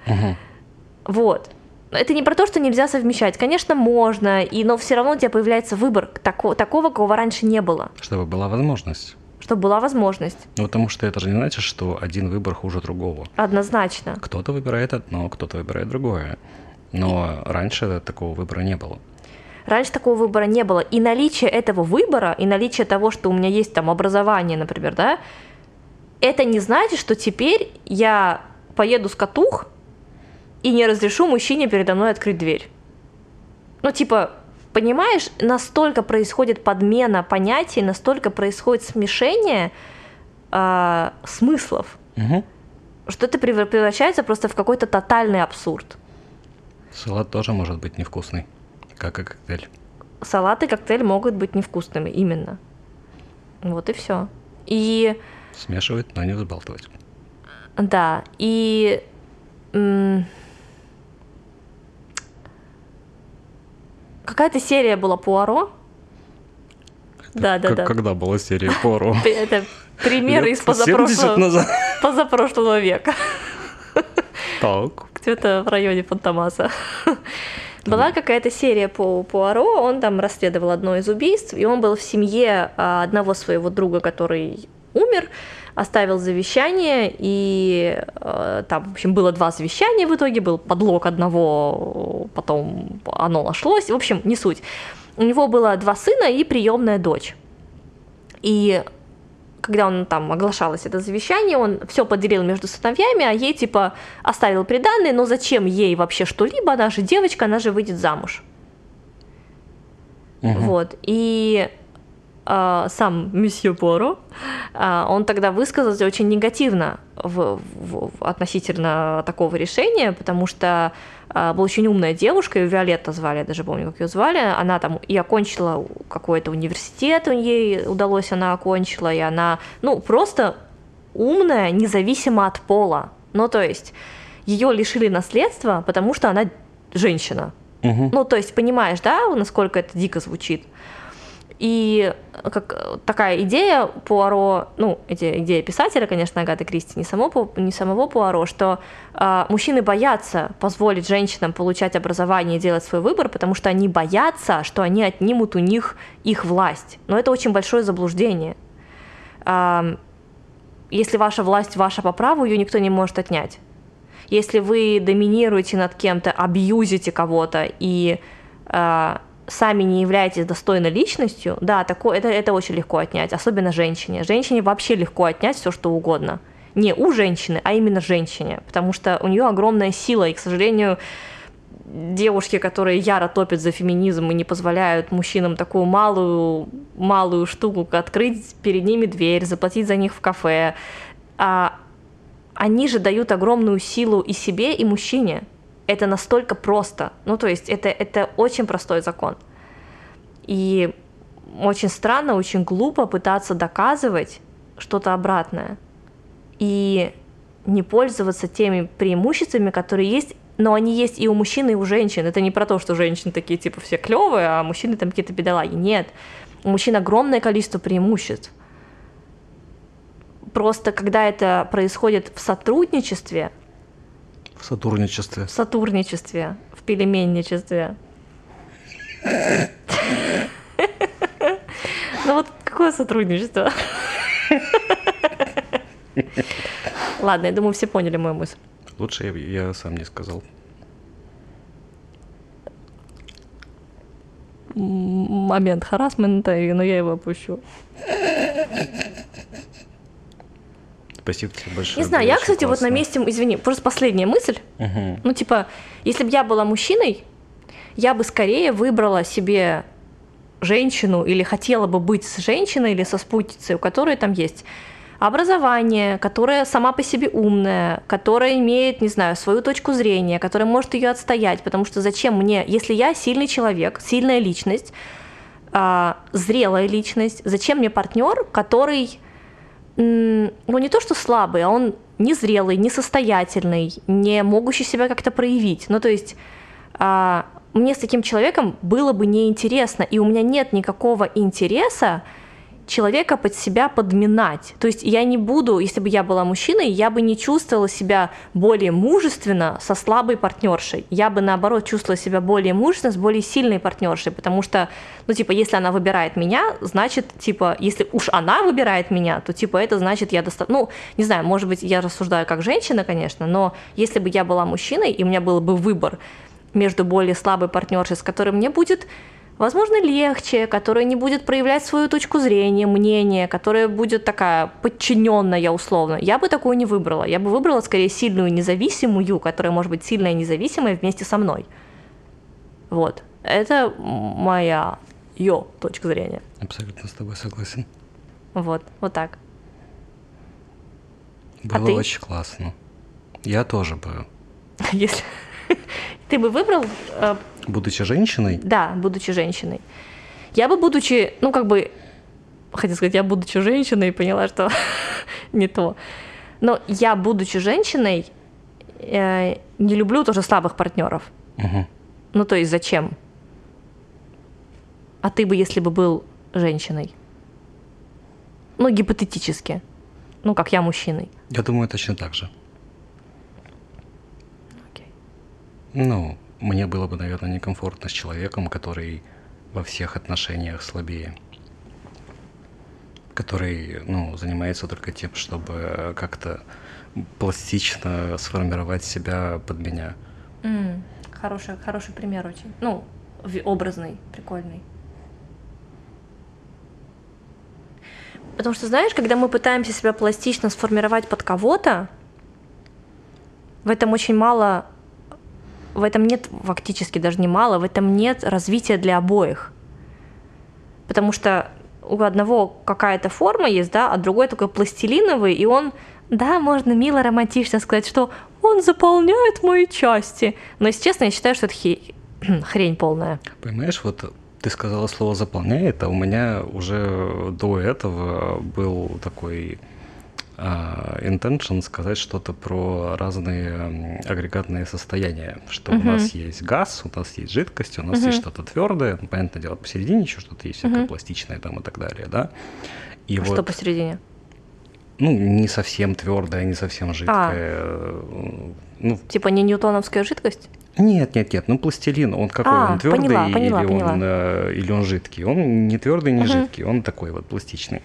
Вот. Это не про то, что нельзя совмещать. Конечно, можно, и, но все равно у тебя появляется выбор тако- такого, какого раньше не было, Чтобы была возможность. чтобы была возможность. Ну, потому что это же не значит, что один выбор хуже другого. Однозначно. Кто-то выбирает одно, кто-то выбирает другое. Но раньше такого выбора не было. Раньше такого выбора не было. И наличие этого выбора, и наличие того, что у меня есть там образование, например, да, это не значит, что теперь я поеду с катух и не разрешу мужчине передо мной открыть дверь. Ну, типа, понимаешь, настолько происходит подмена понятий, настолько происходит смешение а, смыслов, Мгм. что это превра- превращается просто в какой-то тотальный абсурд. Салат тоже может быть невкусный, как и коктейль. салат и коктейль могут быть невкусными, именно. Вот и все. И Смешивать, но не взбалтывать. да, и какая-то серия была Пуаро. Да, да, Как- да. Когда была серия Поро? Это примеры из 70 позапрошлого, назад. позапрошлого века. Так. где-то в районе Фантомаса. Была какая-то серия по Пуаро, он там расследовал одно из убийств, и он был в семье а, одного своего друга, который умер, оставил завещание, и э, там, в общем, было два завещания в итоге, был подлог одного, потом оно нашлось, в общем, не суть. У него было два сына и приемная дочь. И когда он там оглашалось это завещание, он все поделил между сыновьями, а ей типа оставил приданные, но зачем ей вообще что-либо, она же девочка, она же выйдет замуж. Угу. Вот. И э, сам месье Поро, э, он тогда высказался очень негативно в, в, относительно такого решения, потому что э, была очень умная девушка, ее Виолетта звали, я даже помню, как ее звали, она там и окончила какой-то университет, ей удалось, она окончила, и она, ну, просто умная, независимо от пола. Ну, то есть, ее лишили наследства, потому что она женщина. Угу. Ну, то есть, понимаешь, да, насколько это дико звучит? И как такая идея Пуаро, ну, идея писателя, конечно, Агаты Кристи, не, само, не самого Пуаро, что э, мужчины боятся позволить женщинам получать образование и делать свой выбор, потому что они боятся, что они отнимут у них их власть. Но это очень большое заблуждение. Э, если ваша власть ваша по праву, ее никто не может отнять. Если вы доминируете над кем-то, абьюзите кого-то и э, сами не являетесь достойной личностью, да, такое, это, это очень легко отнять, особенно женщине. Женщине вообще легко отнять все, что угодно. Не у женщины, а именно женщине, потому что у нее огромная сила, и, к сожалению, девушки, которые яро топят за феминизм и не позволяют мужчинам такую малую, малую штуку открыть перед ними дверь, заплатить за них в кафе, а они же дают огромную силу и себе, и мужчине это настолько просто. Ну, то есть это, это очень простой закон. И очень странно, очень глупо пытаться доказывать что-то обратное. И не пользоваться теми преимуществами, которые есть, но они есть и у мужчин, и у женщин. Это не про то, что женщины такие типа все клевые, а мужчины там какие-то бедолаги. Нет. У мужчин огромное количество преимуществ. Просто когда это происходит в сотрудничестве, в сотрудничестве. В сотрудничестве, в пельменничестве. Ну вот какое сотрудничество? Ладно, я думаю, все поняли мою мысль. Лучше я, я сам не сказал. Момент харасмента, но я его опущу. Спасибо тебе большое. Не знаю, я, кстати, классно. вот на месте, извини, просто последняя мысль. Угу. Ну, типа, если бы я была мужчиной, я бы скорее выбрала себе женщину или хотела бы быть с женщиной или со спутницей, у которой там есть образование, которая сама по себе умная, которая имеет, не знаю, свою точку зрения, которая может ее отстоять, потому что зачем мне, если я сильный человек, сильная личность, э, зрелая личность, зачем мне партнер, который ну не то что слабый, а он незрелый, несостоятельный, не могущий себя как-то проявить. Ну то есть а, мне с таким человеком было бы неинтересно, и у меня нет никакого интереса человека под себя подминать. То есть я не буду, если бы я была мужчиной, я бы не чувствовала себя более мужественно со слабой партнершей. Я бы наоборот чувствовала себя более мужественно с более сильной партнершей, потому что, ну типа, если она выбирает меня, значит, типа, если уж она выбирает меня, то типа это значит я достаточно, ну не знаю, может быть я рассуждаю как женщина, конечно, но если бы я была мужчиной и у меня был бы выбор между более слабой партнершей, с которой мне будет возможно, легче, которая не будет проявлять свою точку зрения, мнение, которая будет такая подчиненная условно. Я бы такую не выбрала. Я бы выбрала скорее сильную независимую, которая может быть сильная и независимая вместе со мной. Вот. Это моя ее точка зрения. Абсолютно с тобой согласен. Вот, вот так. А Было а очень классно. Я тоже бы. Если ты бы выбрал э, Будучи женщиной? Да, будучи женщиной. Я бы, будучи, ну, как бы, хотел сказать, я, будучи женщиной, поняла, что не то. Но я, будучи женщиной, э, не люблю тоже слабых партнеров. Угу. Ну, то есть зачем? А ты бы, если бы был женщиной? Ну, гипотетически. Ну, как я мужчиной. Я думаю, точно так же. Окей. Ну, мне было бы, наверное, некомфортно с человеком, который во всех отношениях слабее. который ну, занимается только тем, чтобы как-то пластично сформировать себя под меня. Mm, хороший, хороший пример очень. Ну, образный, прикольный. Потому что, знаешь, когда мы пытаемся себя пластично сформировать под кого-то, в этом очень мало, в этом нет фактически даже не мало, в этом нет развития для обоих. Потому что у одного какая-то форма есть, да, а другой такой пластилиновый, и он, да, можно мило, романтично сказать, что он заполняет мои части. Но, если честно, я считаю, что это хе... хрень полная. Понимаешь, вот ты сказала слово «заполняет», а у меня уже до этого был такой intention сказать что-то про разные агрегатные состояния, что uh-huh. у нас есть газ, у нас есть жидкость, у нас uh-huh. есть что-то твердое, ну, понятное дело, посередине еще что-то есть, всякое uh-huh. пластичное там и так далее, да. И а вот, что посередине? Ну, не совсем твердое, не совсем жидкое. А. Ну, типа не ньютоновская жидкость? Нет, нет, нет, ну пластилин, он какой, а, он твердый поняла, поняла, или, поняла. Он, э, или он жидкий? Он не твердый, не uh-huh. жидкий, он такой вот пластичный.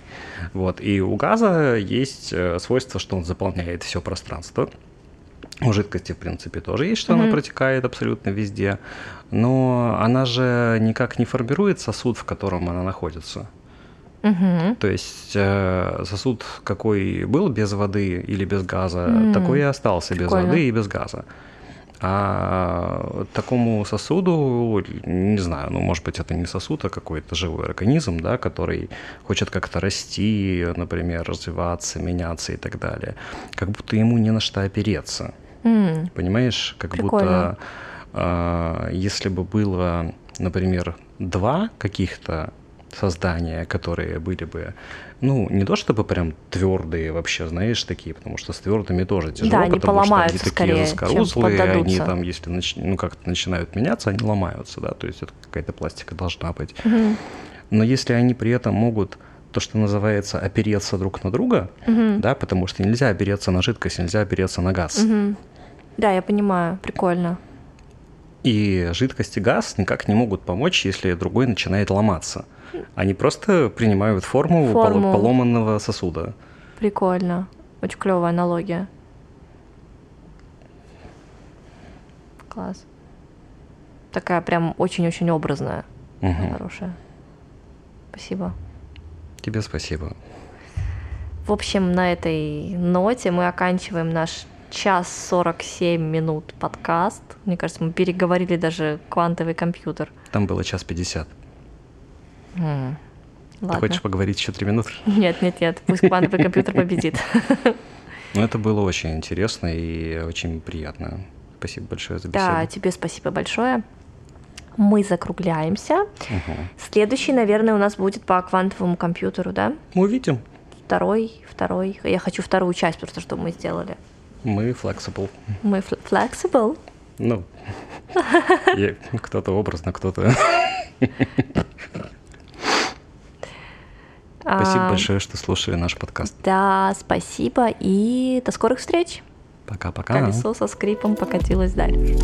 Вот. И у газа есть э, свойство, что он заполняет все пространство. У жидкости, в принципе, тоже есть, что uh-huh. она протекает абсолютно везде. Но она же никак не формирует сосуд, в котором она находится. Угу. То есть э, сосуд какой был без воды или без газа, mm. такой и остался Прикольно. без воды и без газа. А такому сосуду, не знаю, ну, может быть, это не сосуд, а какой-то живой организм, да, который хочет как-то расти, например, развиваться, меняться и так далее. Как будто ему не на что опереться. Mm. Понимаешь? Как Прикольно. будто а, если бы было, например, два каких-то создания, которые были бы, ну, не то чтобы прям твердые вообще, знаешь, такие, потому что с твердыми тоже тяжело, да, они потому что они такие заскорузлые, они там, если нач... ну, как-то начинают меняться, они ломаются, да, то есть это какая-то пластика должна быть. Угу. Но если они при этом могут то, что называется, опереться друг на друга, угу. да, потому что нельзя опереться на жидкость, нельзя опереться на газ. Угу. Да, я понимаю, прикольно. И жидкость и газ никак не могут помочь, если другой начинает ломаться. Они просто принимают форму, форму. поломанного сосуда. Прикольно. Очень клевая аналогия. Класс. Такая прям очень-очень образная. Угу. Хорошая. Спасибо. Тебе спасибо. В общем, на этой ноте мы оканчиваем наш час 47 минут подкаст. Мне кажется, мы переговорили даже квантовый компьютер. Там было час 50. Mm. Ты хочешь поговорить еще три минуты? Нет, нет, нет, пусть квантовый компьютер победит. Ну, это было очень интересно и очень приятно. Спасибо большое за беседу. Да, тебе спасибо большое. Мы закругляемся. Угу. Следующий, наверное, у нас будет по квантовому компьютеру, да? Мы увидим. Второй, второй. Я хочу вторую часть, просто чтобы мы сделали. Мы flexible. Мы flexible? Ну, кто-то образно, кто-то... Спасибо а, большое, что слушали наш подкаст. Да, спасибо и до скорых встреч. Пока-пока. Колесо со скрипом покатилось дальше.